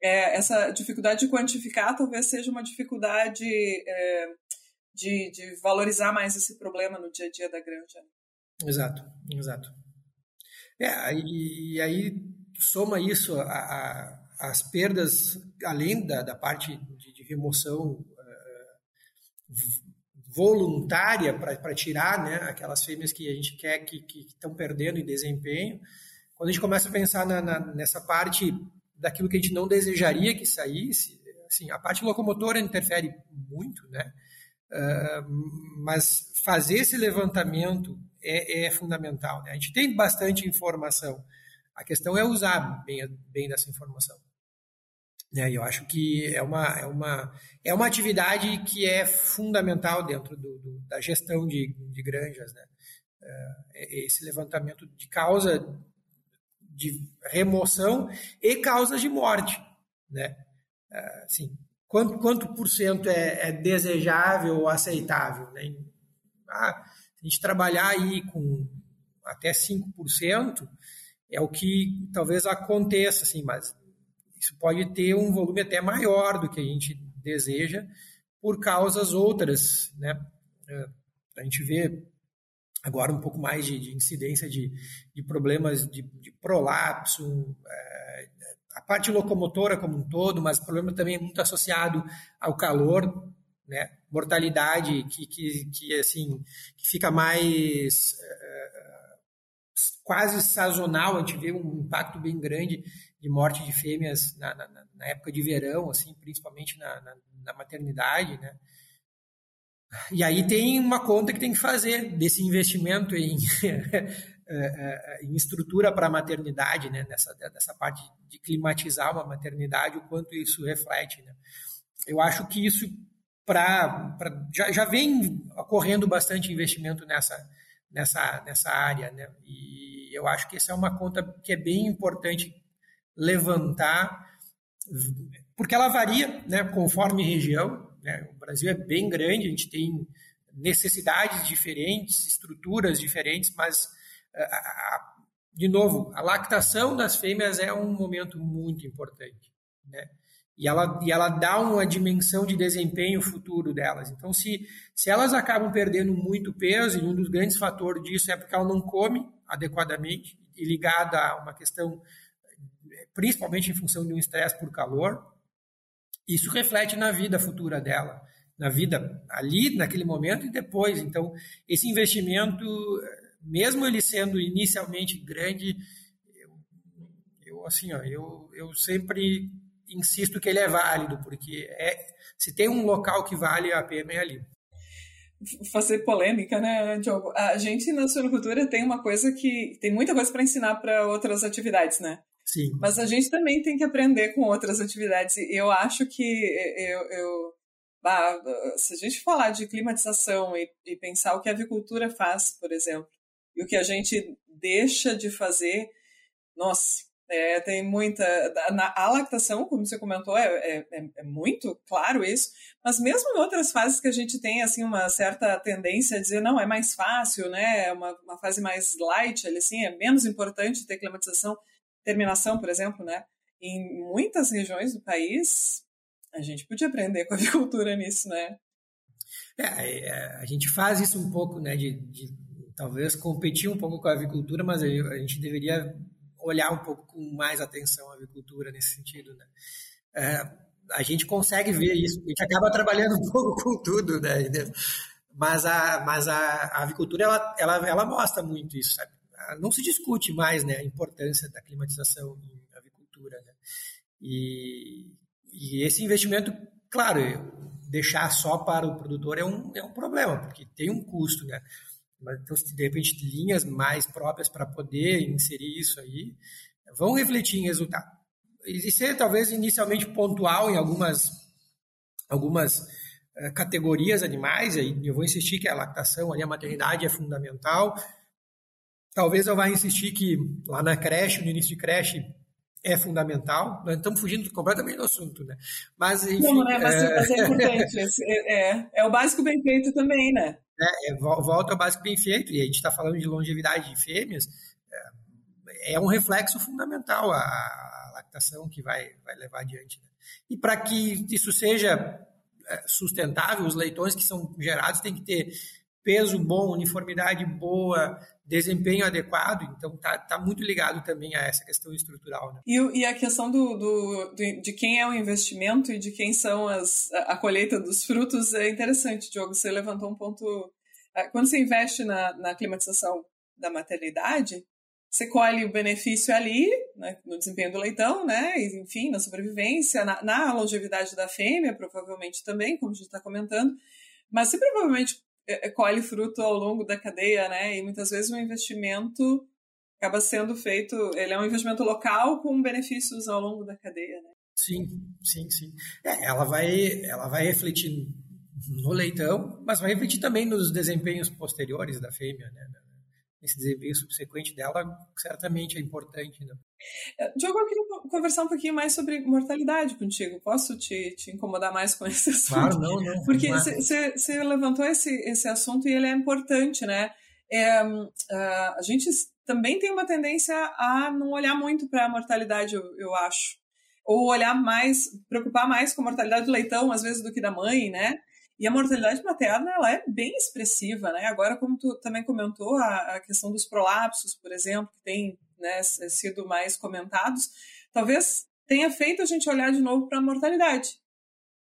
é, essa dificuldade de quantificar talvez seja uma dificuldade é, de, de, valorizar mais esse problema no dia a dia da granja. Exato, exato. É, e, aí soma isso a, a, as perdas, além da, da parte de, de remoção uh, voluntária para tirar né, aquelas fêmeas que a gente quer que estão perdendo em desempenho. Quando a gente começa a pensar na, na, nessa parte daquilo que a gente não desejaria que saísse, assim, a parte locomotora interfere muito, né? Uh, mas fazer esse levantamento é, é, fundamental. Né? A gente tem bastante informação. A questão é usar bem, bem dessa informação. Né? Eu acho que é uma, é, uma, é uma atividade que é fundamental dentro do, do, da gestão de, de granjas. Né? É, esse levantamento de causa de remoção e causas de morte. Né? É, assim, quanto, quanto por cento é, é desejável ou aceitável? Né? Ah, a gente trabalhar aí com até 5%, é o que talvez aconteça, assim, mas isso pode ter um volume até maior do que a gente deseja por causas outras, né? É, a gente vê agora um pouco mais de, de incidência de, de problemas de, de prolapso, é, a parte locomotora como um todo, mas problema também muito associado ao calor, né? Mortalidade que, que, que assim que fica mais é, quase sazonal, a gente vê um impacto bem grande de morte de fêmeas na, na, na época de verão, assim, principalmente na, na, maternidade, né? E aí tem uma conta que tem que fazer desse investimento em, em estrutura para a maternidade, né? Nessa, dessa parte de climatizar uma maternidade, o quanto isso reflete, né? Eu acho que isso para já, já vem ocorrendo bastante investimento nessa, nessa, nessa área, né? E eu acho que essa é uma conta que é bem importante levantar, porque ela varia né, conforme região. Né? O Brasil é bem grande, a gente tem necessidades diferentes, estruturas diferentes, mas, de novo, a lactação das fêmeas é um momento muito importante. Né? E ela, e ela dá uma dimensão de desempenho futuro delas. Então, se, se elas acabam perdendo muito peso, e um dos grandes fatores disso é porque ela não come adequadamente, e ligada a uma questão principalmente em função de um estresse por calor. Isso reflete na vida futura dela, na vida ali, naquele momento e depois. Então, esse investimento, mesmo ele sendo inicialmente grande, eu, eu assim, ó, eu, eu sempre insisto que ele é válido, porque é, se tem um local que vale a pena é ali fazer polêmica, né, Diogo? A gente na suinocultura tem uma coisa que tem muita coisa para ensinar para outras atividades, né? Sim. Mas a gente também tem que aprender com outras atividades. E eu acho que eu, eu ah, se a gente falar de climatização e, e, pensar o que a avicultura faz, por exemplo, e o que a gente deixa de fazer, nossa, é, tem muita. Na, a lactação, como você comentou, é, é, é, é, muito claro isso, mas mesmo em outras fases que a gente tem assim uma certa tendência a dizer não, é mais fácil, né? É uma, uma fase mais light, assim, é menos importante ter climatização terminação, por exemplo, né? Em muitas regiões do país, a gente podia aprender com a avicultura nisso, né? É, é, a gente faz isso um pouco, né? De, de, talvez competir um pouco com a avicultura, mas a gente deveria olhar um pouco com mais atenção a avicultura nesse sentido, né? É, a gente consegue ver isso, a gente acaba trabalhando um pouco com tudo, né? Mas a, mas a, a avicultura, ela, ela, ela mostra muito isso, sabe? não se discute mais né, a importância da climatização em avicultura. Né? E, e, esse investimento, claro, deixar só para o produtor é um, é um problema, porque tem um custo. Né? Mas, então, de repente, linhas mais próprias para poder inserir isso aí vão refletir em resultado. E ser talvez inicialmente pontual em algumas, algumas uh, categorias animais, aí eu vou insistir que a lactação, ali, a maternidade é fundamental, Talvez eu vá insistir que lá na creche, no início de creche, é fundamental. Nós estamos fugindo completamente do assunto, né? Mas, enfim... Não, né? Mas é, mas é importante. É, é, é, o básico bem feito também, né? É, é volta ao básico bem feito. E a gente está falando de longevidade de fêmeas. É, é um reflexo fundamental a, a lactação que vai, vai levar adiante. Né? E para que isso seja é, sustentável, os leitões que são gerados têm que ter peso bom, uniformidade boa, desempenho adequado, então tá, tá muito ligado também a essa questão estrutural. Né? E, e, a questão do, do, do, de quem é o investimento e de quem são as, a, colheita dos frutos é interessante, Diogo. Você levantou um ponto. É, quando você investe na, na climatização da maternidade, você colhe o benefício ali, né, no desempenho do leitão, né, enfim, na sobrevivência, na, na longevidade da fêmea, provavelmente também, como a gente está comentando, mas você provavelmente colhe fruto ao longo da cadeia, né? E muitas vezes o investimento acaba sendo feito, ele é um investimento local com benefícios ao longo da cadeia, né? Sim, sim, sim. É, ela vai, ela vai refletir no leitão, mas vai refletir também nos desempenhos posteriores da fêmea, né? Esse desempenho subsequente dela certamente é importante. Né? É, Diogo, eu queria conversar um pouquinho mais sobre mortalidade contigo. Posso te, te incomodar mais com esse assunto? Claro, não, não. Porque você levantou esse, esse assunto e ele é importante, né? É, a gente também tem uma tendência a não olhar muito para a mortalidade, eu, eu acho. Ou olhar mais, preocupar mais com a mortalidade do leitão, às vezes, do que da mãe, né? E a mortalidade materna ela é bem expressiva, né? Agora, como tu também comentou, a, a questão dos prolapsos, por exemplo, que tem né, sido mais comentados, talvez tenha feito a gente olhar de novo para a mortalidade,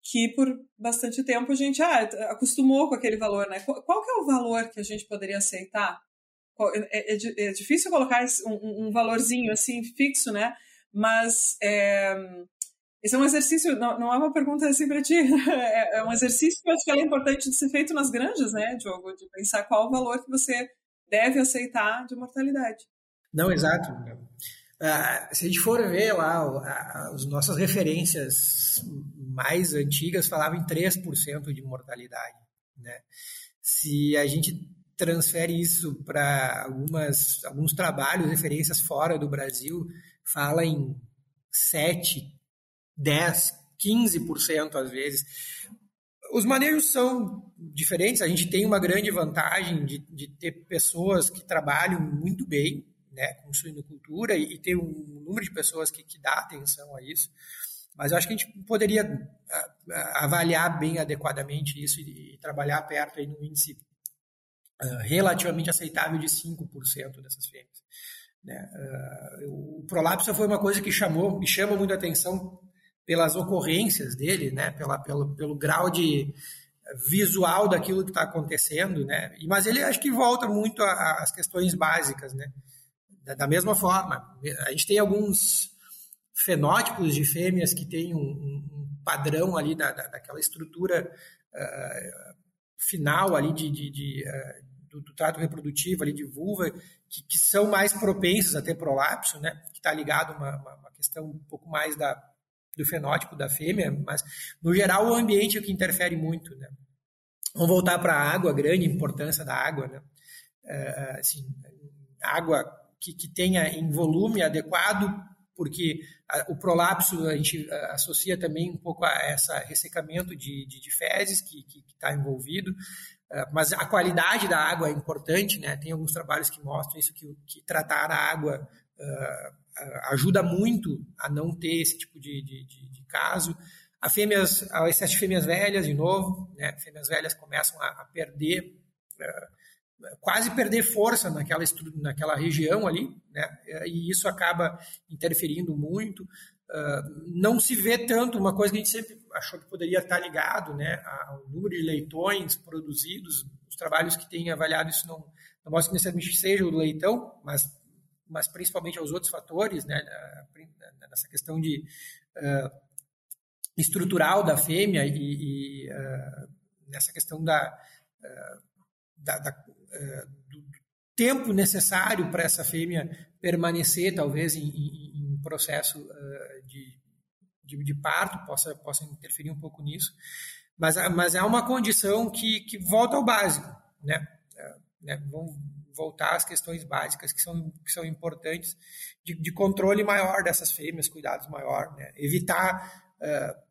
que por bastante tempo a gente ah, acostumou com aquele valor, né? Qual, que é o valor que a gente poderia aceitar? É, é, é difícil colocar um, um, valorzinho assim fixo, né? Mas é, esse é um exercício, não, não é uma pergunta assim para ti, é, é, um exercício que eu acho que é importante de ser feito nas granjas, né, Diogo? De pensar qual o valor que você deve aceitar de mortalidade. Não, exato. Uh, se a gente for ver lá, uh, as nossas referências mais antigas falavam em 3% de mortalidade. Né? Se a gente transfere isso para alguns trabalhos, referências fora do Brasil, fala em 7, 10, 15% às vezes. Os manejos são diferentes, a gente tem uma grande vantagem de, de ter pessoas que trabalham muito bem né, com suinocultura e, e ter um número de pessoas que, que dá atenção a isso. Mas eu acho que a gente poderia avaliar bem adequadamente isso e, trabalhar perto aí no índice uh, relativamente aceitável de 5% dessas fêmeas. Né? Uh, o prolapso foi uma coisa que chamou, me chama muito a atenção pelas ocorrências dele, né, pela, pelo, pelo grau de visual daquilo que está acontecendo, né, mas ele acho que volta muito às questões básicas, né, da, da, mesma forma, a gente tem alguns fenótipos de fêmeas que têm um, um padrão ali da, da, daquela estrutura uh, final ali de, de, de uh, do, do, trato reprodutivo ali de vulva que, que, são mais propensas a ter prolapso, né, que está ligado a uma, uma, uma questão um pouco mais da do fenótipo da fêmea, mas no geral o ambiente é o que interfere muito, né? Vamos voltar para a água, a grande importância da água, né? É, assim, água que, que tenha em volume adequado, porque a, o prolapso a gente a, associa também um pouco a esse ressecamento de, de, de fezes que está envolvido, é, mas a qualidade da água é importante, né? Tem alguns trabalhos que mostram isso, que, que tratar a água uh, ajuda muito a não ter esse tipo de, de, de, de caso. A fêmeas, ao excesso de fêmeas velhas, de novo, né, fêmeas velhas começam a, a perder, uh, quase perder força naquela, naquela região ali, né, e isso acaba interferindo muito. Uh, não se vê tanto uma coisa que a gente sempre achou que poderia estar ligado né, ao número de leitões produzidos. Os trabalhos que têm avaliado isso não, não mostram que necessariamente seja o leitão, mas mas principalmente aos outros fatores, né, nessa questão de uh, estrutural da fêmea e, e uh, nessa questão da, uh, da, da do tempo necessário para essa fêmea permanecer, talvez, em, em, processo de, de, de, parto, possa, possa interferir um pouco nisso. Mas, mas é uma condição que, que volta ao básico, né? né? Vamos, voltar às questões básicas que são, que são importantes de, de controle maior dessas fêmeas, cuidados maior, né? evitar uh,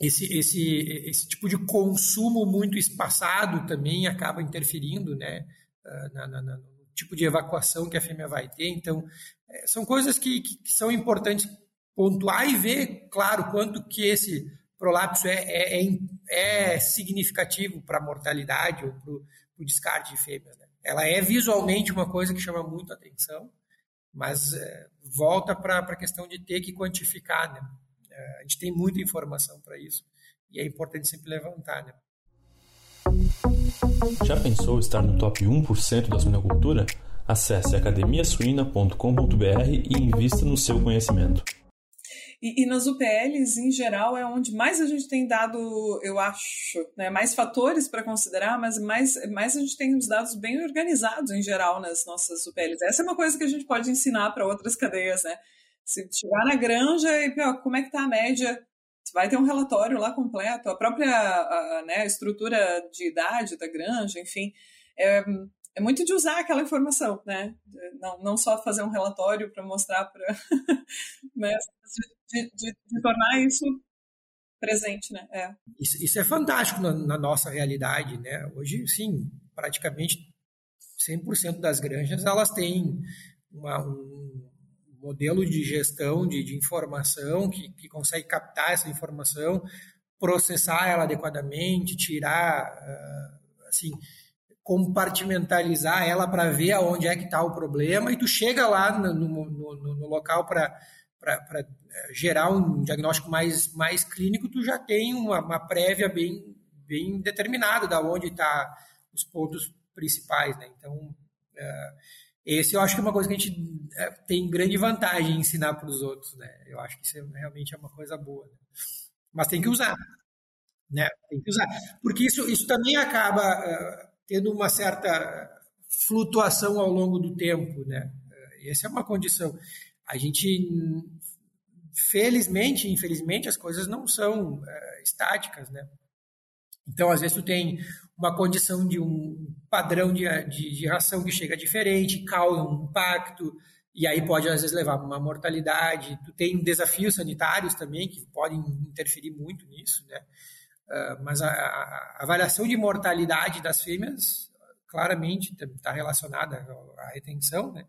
esse, esse, esse tipo de consumo muito espaçado também acaba interferindo né, uh, na, na, no tipo de evacuação que a fêmea vai ter. Então, é, são coisas que, que, que, são importantes pontuar e ver, claro, quanto que esse prolapso é, é, é, é significativo para a mortalidade ou para o descarte de fêmeas. Ela é visualmente uma coisa que chama muito atenção, mas é, volta para a questão de ter que quantificar. Né? É, a gente tem muita informação para isso e é importante sempre levantar. Né? Já pensou estar no top 1% da suinocultura? Acesse academiasuina.com.br e invista no seu conhecimento. E, e, nas UPLs, em geral, é onde mais a gente tem dado, eu acho, né, mais fatores para considerar, mas mais, mais a gente tem os dados bem organizados, em geral, nas nossas UPLs. Essa é uma coisa que a gente pode ensinar para outras cadeias, né? Se chegar na granja e, ó, como é que está a média vai ter um relatório lá completo, a própria a, né, estrutura de idade da granja, enfim. É, é muito de usar aquela informação, né? Não, não só fazer um relatório para mostrar para. mas de, de, de, tornar isso presente, né? É. Isso, isso, é fantástico na, na, nossa realidade, né? Hoje, sim, praticamente 100% das granjas elas têm uma, um, modelo de gestão de, de informação que, que consegue captar essa informação, processar ela adequadamente, tirar, uh, assim, compartimentalizar ela para ver aonde é que está o problema e tu chega lá no, no, no, no local para eh, gerar um diagnóstico mais, mais clínico, tu já tem uma, uma prévia bem, bem determinada da onde está os pontos principais, né? Então, uh, esse eu acho que é uma coisa que a gente é, tem grande vantagem em ensinar para os outros, né? Eu acho que isso é, realmente é uma coisa boa. Né? Mas tem que usar, né? Tem que usar, porque isso, isso também acaba tendo uma certa flutuação ao longo do tempo, né? Essa é uma condição. A gente, felizmente, infelizmente, as coisas não são uh, estáticas, né? Então, às vezes, tu tem uma condição de um padrão de, de, de ração que chega diferente, causa um impacto, e aí pode, às vezes, levar uma mortalidade. Tu tem desafios sanitários também, que podem interferir muito nisso, né? Uh, mas a, a, avaliação de mortalidade das fêmeas claramente está relacionada à retenção, né?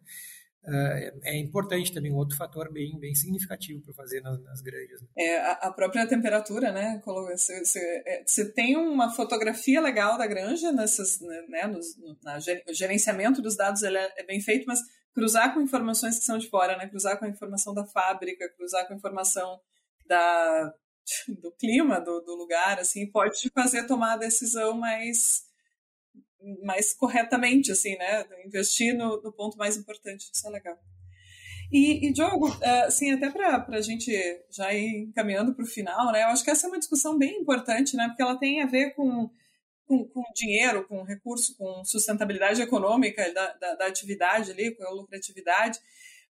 Uh, é importante também, um outro fator bem, bem significativo para fazer nas, nas granjas. Né? É, a, própria temperatura, né? Você, você, é, você, tem uma fotografia legal da granja, nessas, né, né no na, o gerenciamento dos dados é, é, bem feito, mas cruzar com informações que são de fora, né? Cruzar com a informação da fábrica, cruzar com a informação da, do clima do, do lugar, assim, pode te fazer tomar a decisão mais mais corretamente, assim, né? Investir no, no ponto mais importante, isso é legal. E, e Diogo, é, assim, até para a gente já ir caminhando para o final, né? Eu acho que essa é uma discussão bem importante, né? Porque ela tem a ver com, com, com dinheiro, com recurso, com sustentabilidade econômica da, da, da, atividade ali, com a lucratividade,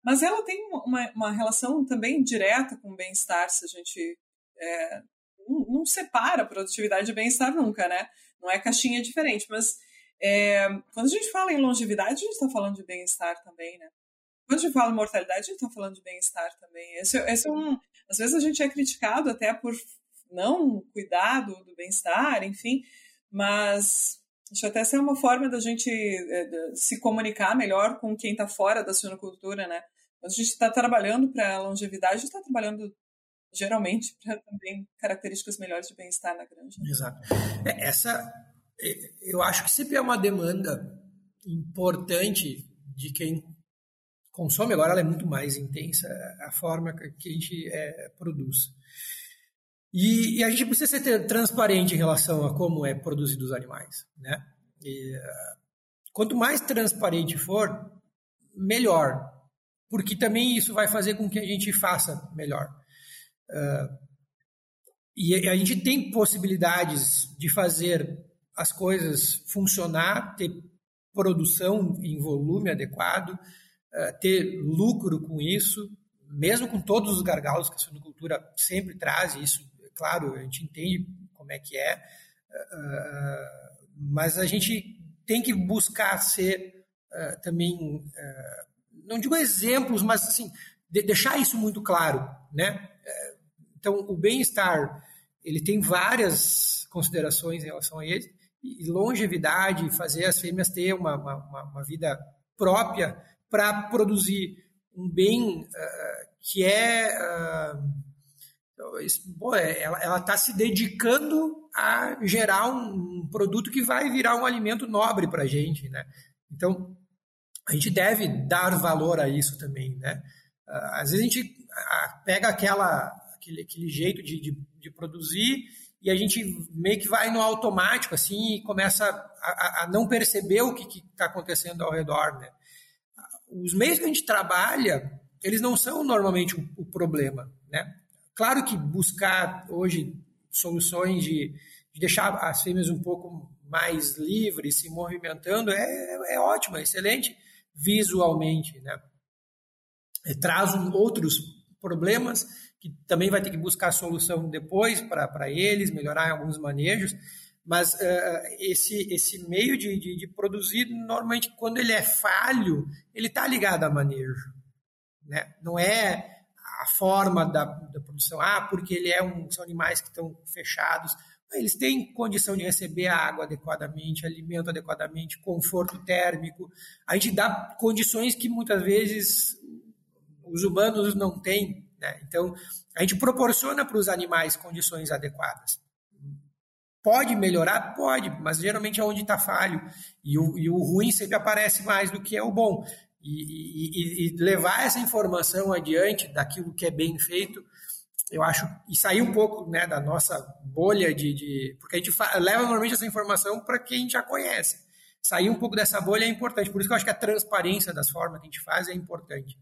mas ela tem uma, uma relação também direta com o bem-estar, se a gente é, não, não separa produtividade e bem-estar nunca, né? Não é caixinha diferente, mas é, quando a gente fala em longevidade, a gente está falando de bem-estar também, né? Quando a gente fala em mortalidade, a gente está falando de bem-estar também. Esse, esse, é um, às vezes a gente é criticado até por não cuidar do, do bem-estar, enfim, mas acho até ser uma forma da gente é, se comunicar melhor com quem está fora da suinocultura, né? Quando a gente está trabalhando para longevidade, a gente está trabalhando geralmente para também características melhores de bem-estar na granja. Exato. É, essa eu acho que sempre é uma demanda importante de quem consome, agora ela é muito mais intensa, a forma que a gente é, produz. E, e, a gente precisa ser transparente em relação a como é produzido os animais. Né? E, uh, quanto mais transparente for, melhor, porque também isso vai fazer com que a gente faça melhor. Uh, e a gente tem possibilidades de fazer as coisas funcionar, ter produção em volume adequado, eh, ter lucro com isso, mesmo com todos os gargalos que a suinocultura sempre traz, isso, claro, a gente entende como é que é, eh, eh, mas a gente tem que buscar ser também, não digo exemplos, mas assim, deixar isso muito claro, né? Então, o bem-estar, ele tem várias considerações em relação a ele, e longevidade, fazer as fêmeas ter uma, uma, uma vida própria para produzir um bem uh, que é. Uh, bom, é, ela está se dedicando a gerar um, um, produto que vai virar um alimento nobre para a gente. Né? Então, a gente deve dar valor a isso também. Né? Uh, às vezes a gente pega aquela, aquele, aquele jeito de, de, de produzir e a gente meio que vai no automático assim e começa a, a não perceber o que está acontecendo ao redor, né? Os meios que a gente trabalha, eles não são normalmente o, o problema, né? Claro que buscar hoje soluções de, de, deixar as fêmeas um pouco mais livres, se movimentando, é, é ótimo, é excelente visualmente, né? Traz outros problemas que também vai ter que buscar solução depois para eles, melhorar alguns manejos, mas uh, esse, esse meio de, de, de, produzir, normalmente, quando ele é falho, ele está ligado a manejo. Né? Não é a forma da, da produção, ah, porque ele é um, são animais que estão fechados. Eles têm condição de receber a água adequadamente, alimento adequadamente, conforto térmico. A gente dá condições que muitas vezes os humanos não têm né? Então, a gente proporciona para os animais condições adequadas. Pode melhorar? Pode, mas geralmente é onde está falho. E o, e o, ruim sempre aparece mais do que é o bom. E, e, e, levar essa informação adiante daquilo que é bem feito, eu acho, e sair um pouco né, da nossa bolha de. de porque a gente leva normalmente essa informação para quem já conhece. Sair um pouco dessa bolha é importante. Por isso que eu acho que a transparência das formas que a gente faz é importante.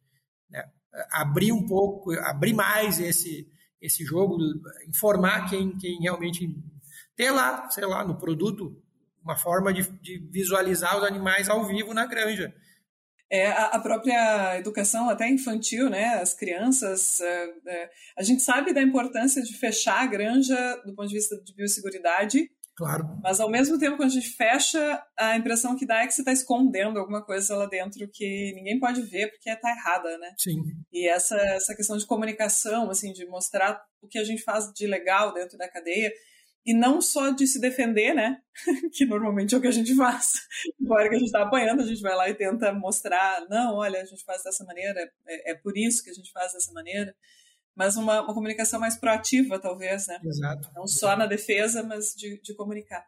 Né? Abrir um pouco, abrir mais esse, esse jogo, informar quem, quem realmente ter lá, sei lá, no produto, uma forma de, de visualizar os animais ao vivo na granja. É, a, própria educação até infantil, né, as crianças, é, é, a gente sabe da importância de fechar a granja do ponto de vista de biosseguridade, Claro. Mas ao mesmo tempo, quando a gente fecha, a impressão que dá é que você está escondendo alguma coisa lá dentro que ninguém pode ver porque está errada, né? Sim. E essa, essa questão de comunicação, assim, de mostrar o que a gente faz de legal dentro da cadeia e não só de se defender, né? que normalmente é o que a gente faz. Na hora que a gente está apanhando, a gente vai lá e tenta mostrar, não, olha, a gente faz dessa maneira, é, é por isso que a gente faz dessa maneira mas uma, uma comunicação mais proativa, talvez, né? Exato. Não só na defesa, mas de, de comunicar.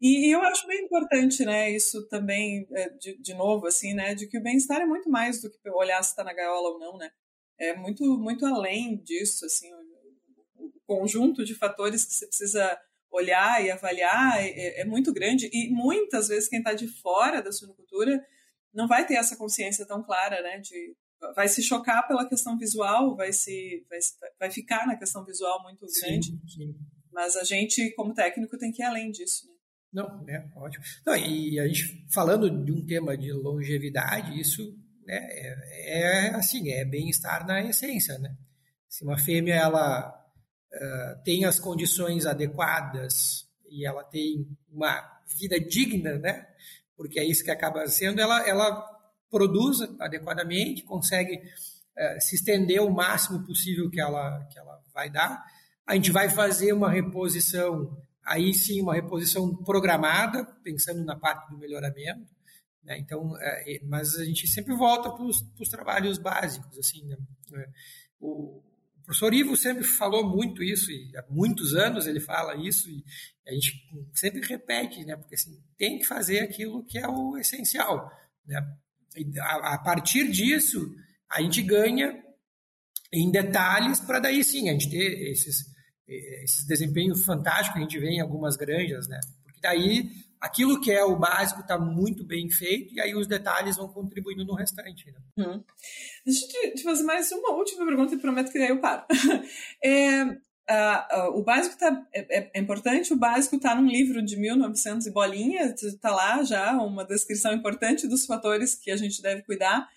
E, e, eu acho bem importante, né, isso também, é, de, de novo, assim, né, de que o bem-estar é muito mais do que olhar se está na gaiola ou não, né? É muito, muito além disso, assim, o, o conjunto de fatores que você precisa olhar e avaliar é, é muito grande e muitas vezes quem está de fora da suinocultura não vai ter essa consciência tão clara, né, de vai se chocar pela questão visual, vai se vai, vai ficar na questão visual muito grande. Sim, sim. Mas a gente, como técnico, tem que ir além disso. Né? Não, é ótimo. Não, e a gente falando de um tema de longevidade, isso né, é, é assim, é bem-estar na essência, né? Se uma fêmea ela uh, tem as condições adequadas e ela tem uma vida digna, né? Porque é isso que acaba sendo, ela, ela produz adequadamente, consegue é, se estender o máximo possível que ela, que ela vai dar. A gente vai fazer uma reposição, aí sim, uma reposição programada, pensando na parte do melhoramento. Né? Então, é, mas a gente sempre volta para os trabalhos básicos. assim né? É, o, o professor Ivo sempre falou muito isso, e há muitos anos ele fala isso, e a gente sempre repete, né? porque assim, tem que fazer aquilo que é o essencial. Né? A, partir disso, a gente ganha em detalhes para daí sim a gente ter esses, esses desempenhos fantásticos que a gente vê em algumas granjas, né? Porque daí aquilo que é o básico está muito bem feito e aí os detalhes vão contribuindo no restante. Né? Hum. Deixa eu te fazer mais uma última pergunta e prometo que daí eu paro. é, Uh, uh, o básico tá, é, é, é importante, o básico está num livro de 1900 e bolinha, está lá já uma descrição importante dos fatores que a gente deve cuidar.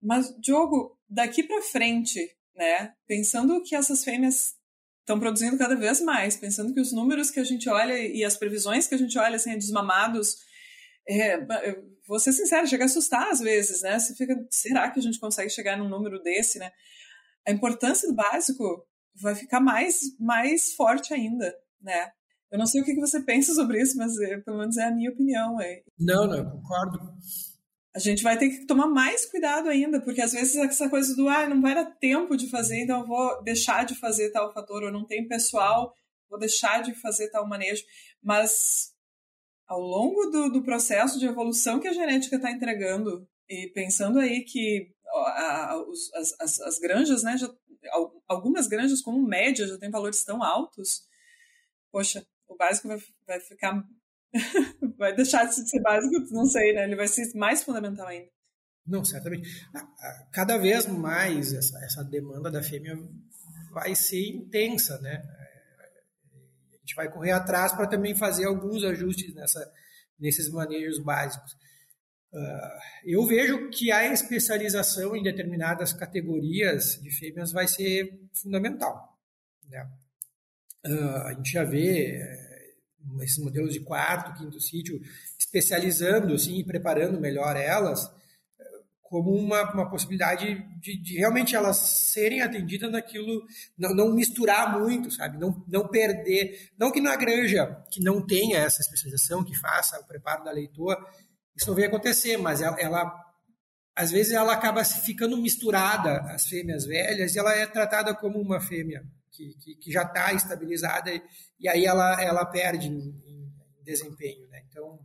Mas, Diogo, daqui para frente, né, pensando que essas fêmeas estão produzindo cada vez mais, pensando que os números que a gente olha e as previsões que a gente olha, assim, desmamados, é, vou ser sincera, chega a assustar às vezes, né? Você fica, será que a gente consegue chegar num número desse, né? A importância do básico vai ficar mais, mais forte ainda, né? Eu não sei o que você pensa sobre isso, mas é, pelo menos é a minha opinião. É. Não, não, eu concordo. a gente vai ter que tomar mais cuidado ainda, porque às vezes essa coisa do ah, não vai dar tempo de fazer, então eu vou deixar de fazer tal fator, ou não tem pessoal, vou deixar de fazer tal manejo. Mas ao longo do, do processo de evolução que a genética está entregando, e pensando aí que a, a, os, as, as, as, granjas, né, já, algumas granjas como média já têm valores tão altos, poxa, o básico vai, vai ficar vai deixar de ser básico, não sei, né? Ele vai ser mais fundamental ainda. Não, certamente. Cada vez mais essa, essa demanda da fêmea vai ser intensa, né? A gente vai correr atrás para também fazer alguns ajustes nessa, nesses manejos básicos. Uh, eu vejo que a especialização em determinadas categorias de fêmeas vai ser fundamental. Né? Uh, a gente já vê esses modelos de quarto, quinto sítio, especializando assim, e preparando melhor elas como uma, uma possibilidade de, de, realmente elas serem atendidas naquilo, não, não, misturar muito, sabe? Não, não perder. Não que na granja que não tenha essa especialização, que faça o preparo da leitoa, isso não venha acontecer, mas ela, ela às vezes ela acaba ficando misturada as fêmeas velhas e ela é tratada como uma fêmea que, que, que já está estabilizada e, e, aí ela, ela perde em, em desempenho. Né? Então,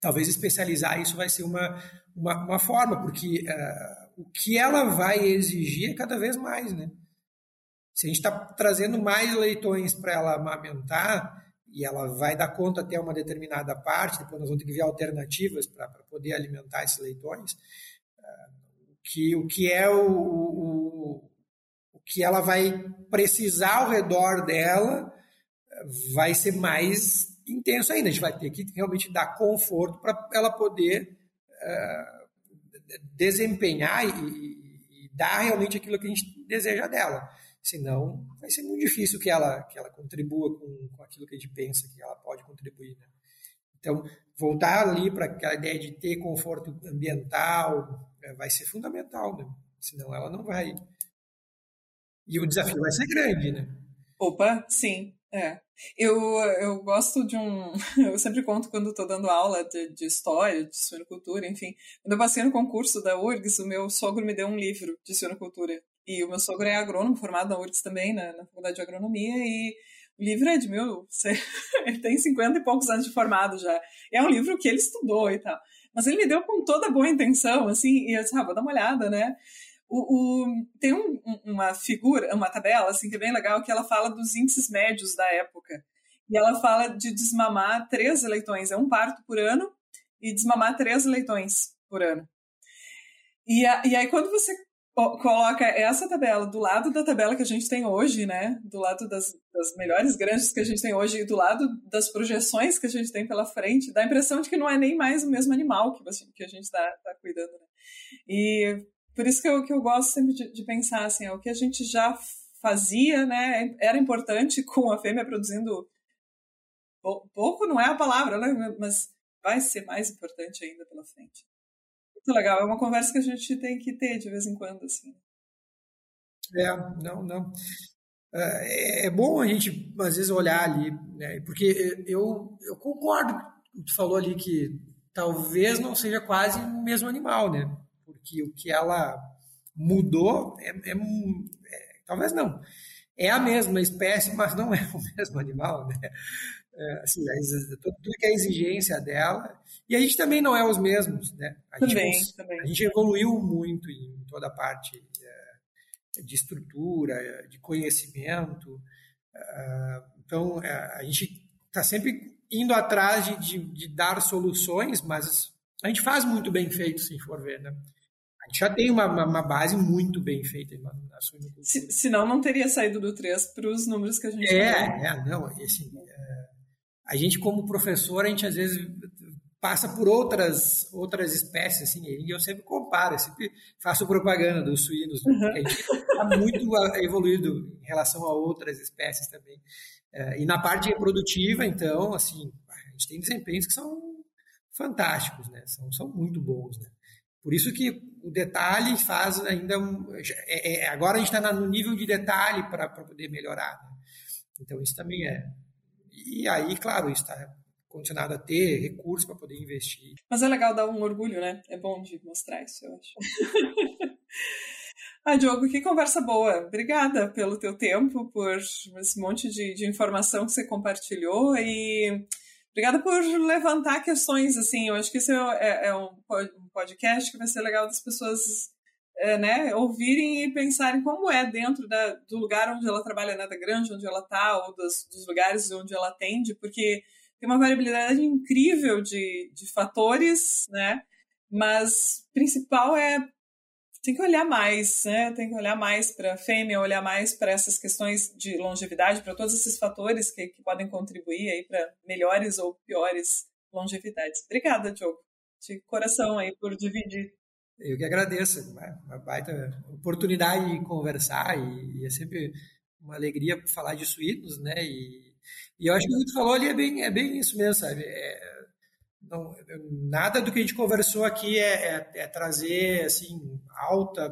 talvez especializar isso vai ser uma, uma, uma forma, porque uh, o que ela vai exigir é cada vez mais. Né? Se a gente está trazendo mais leitões para ela amamentar, e ela vai dar conta até uma determinada parte, depois nós vamos ter que ver alternativas para poder alimentar esses leitões. Uh, que, o que é o, o, que ela vai precisar ao redor dela vai ser mais intenso ainda. A gente vai ter que realmente dar conforto para ela poder uh, desempenhar e, e, dar realmente aquilo que a gente deseja dela. Senão, vai ser muito difícil que ela, que ela contribua com, com aquilo que a gente pensa que ela pode contribuir. Né? Então, voltar ali para aquela ideia de ter conforto ambiental uh, vai ser fundamental, né? senão ela não vai e o desafio vai ser grande, né? Opa, sim. É. Eu, eu gosto de um. Eu sempre conto quando estou dando aula de, de história, de suinocultura, enfim. Quando eu passei no concurso da URGS, o meu sogro me deu um livro de suinocultura. E o meu sogro é agrônomo, formado na URGS também, na, na Faculdade de Agronomia, e o livro é de mil. Ele tem 50 e poucos anos de formado já. É um livro que ele estudou e tal. Mas ele me deu com toda boa intenção, assim, e eu disse, ah, vou dar uma olhada, né? O, o, tem um, uma figura, uma tabela, assim, que é bem legal, que ela fala dos índices médios da época. E ela fala de desmamar três leitões, é um parto por ano, e desmamar três leitões por ano. E, a, e aí, quando você coloca essa tabela do lado da tabela que a gente tem hoje, né? Do lado das, das, melhores granjas que a gente tem hoje e do lado das projeções que a gente tem pela frente, dá a impressão de que não é nem mais o mesmo animal que, que a gente está tá cuidando. Né? E por isso que eu, que eu gosto sempre de, de pensar assim, é o que a gente já fazia, né? Era importante com a fêmea produzindo pouco não é a palavra, né? Mas vai ser mais importante ainda pela frente. Muito legal, é uma conversa que a gente tem que ter de vez em quando, assim. É, não, não. É, é bom a gente, às vezes, olhar ali, né? Porque eu, eu concordo com o que tu falou ali, que talvez não seja quase o mesmo animal, né? porque o que ela mudou é, é, é, talvez não. É a mesma espécie, mas não é o mesmo animal, né? É, assim, tudo, tudo que é a exigência dela. E a gente também não é os mesmos, né? A também, gente, também. A gente evoluiu muito em toda a parte é, de estrutura, de conhecimento. É, então, a gente está sempre indo atrás de, de, de, dar soluções, mas a gente faz muito bem feito, se for ver, né? já tem uma, uma, base muito bem feita na suinocultura. Se, senão não teria saído do 3 para os números que a gente é, tem. É, não, assim, é, a gente como professor, a gente às vezes passa por outras outras espécies, assim, e eu sempre comparo, eu sempre faço propaganda dos suínos, uhum. a gente está muito evoluído em relação a outras espécies também. É, e na parte reprodutiva, então, assim, a gente tem desempenhos que são fantásticos, né? São, são muito bons, né? Por isso que o detalhe faz ainda. É, é, agora a gente está no nível de detalhe para poder melhorar. Né? Então, isso também é. E aí, claro, está condicionado a ter recursos para poder investir. Mas é legal dar um orgulho, né? É bom de mostrar isso, eu acho. Ah, Diogo, que conversa boa. Obrigada pelo teu tempo, por esse monte de, de informação que você compartilhou e obrigada por levantar questões, assim, eu acho que isso é, é um podcast que vai ser legal das pessoas é, né, ouvirem e pensarem como é dentro da, do lugar onde ela trabalha na da grande, onde ela está, ou dos, dos, lugares onde ela atende, porque tem uma variabilidade incrível de, de fatores, né? Mas principal é tem que olhar mais, né? Tem que olhar mais para a fêmea, olhar mais para essas questões de longevidade, para todos esses fatores que, que podem contribuir aí para melhores ou piores longevidades. Obrigada, Diogo, de coração aí por dividir. Eu que agradeço, uma baita oportunidade de conversar e, e é sempre uma alegria falar de suínos, né? E, e eu acho que o que tu falou ali é bem, é bem isso mesmo, sabe? É, não, nada do que a gente conversou aqui é, é, é trazer assim alta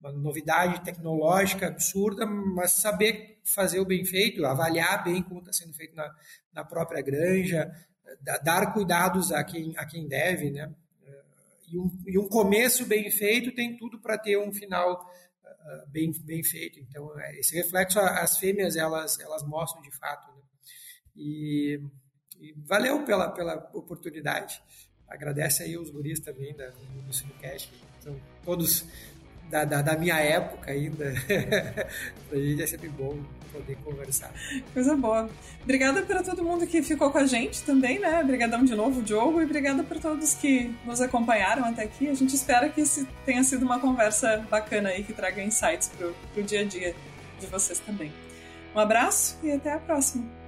uma novidade tecnológica absurda, mas saber fazer o bem feito, avaliar bem como está sendo feito na, na própria granja, dar cuidados a quem, a quem deve, né? E um, e um começo bem feito tem tudo para ter um final uh, bem, bem feito. Então, esse reflexo as fêmeas elas, elas mostram de fato. Né? E e valeu pela, pela oportunidade. Agradece aí os guris também da, do Cinecast, são todos da, da, da, minha época ainda. a gente é sempre bom poder conversar. Coisa boa. Obrigada para todo mundo que ficou com a gente também, né? Obrigadão de novo, Diogo, e obrigada para todos que nos acompanharam até aqui. A gente espera que tenha sido uma conversa bacana aí, que traga insights para o dia a dia de vocês também. Um abraço e até a próxima.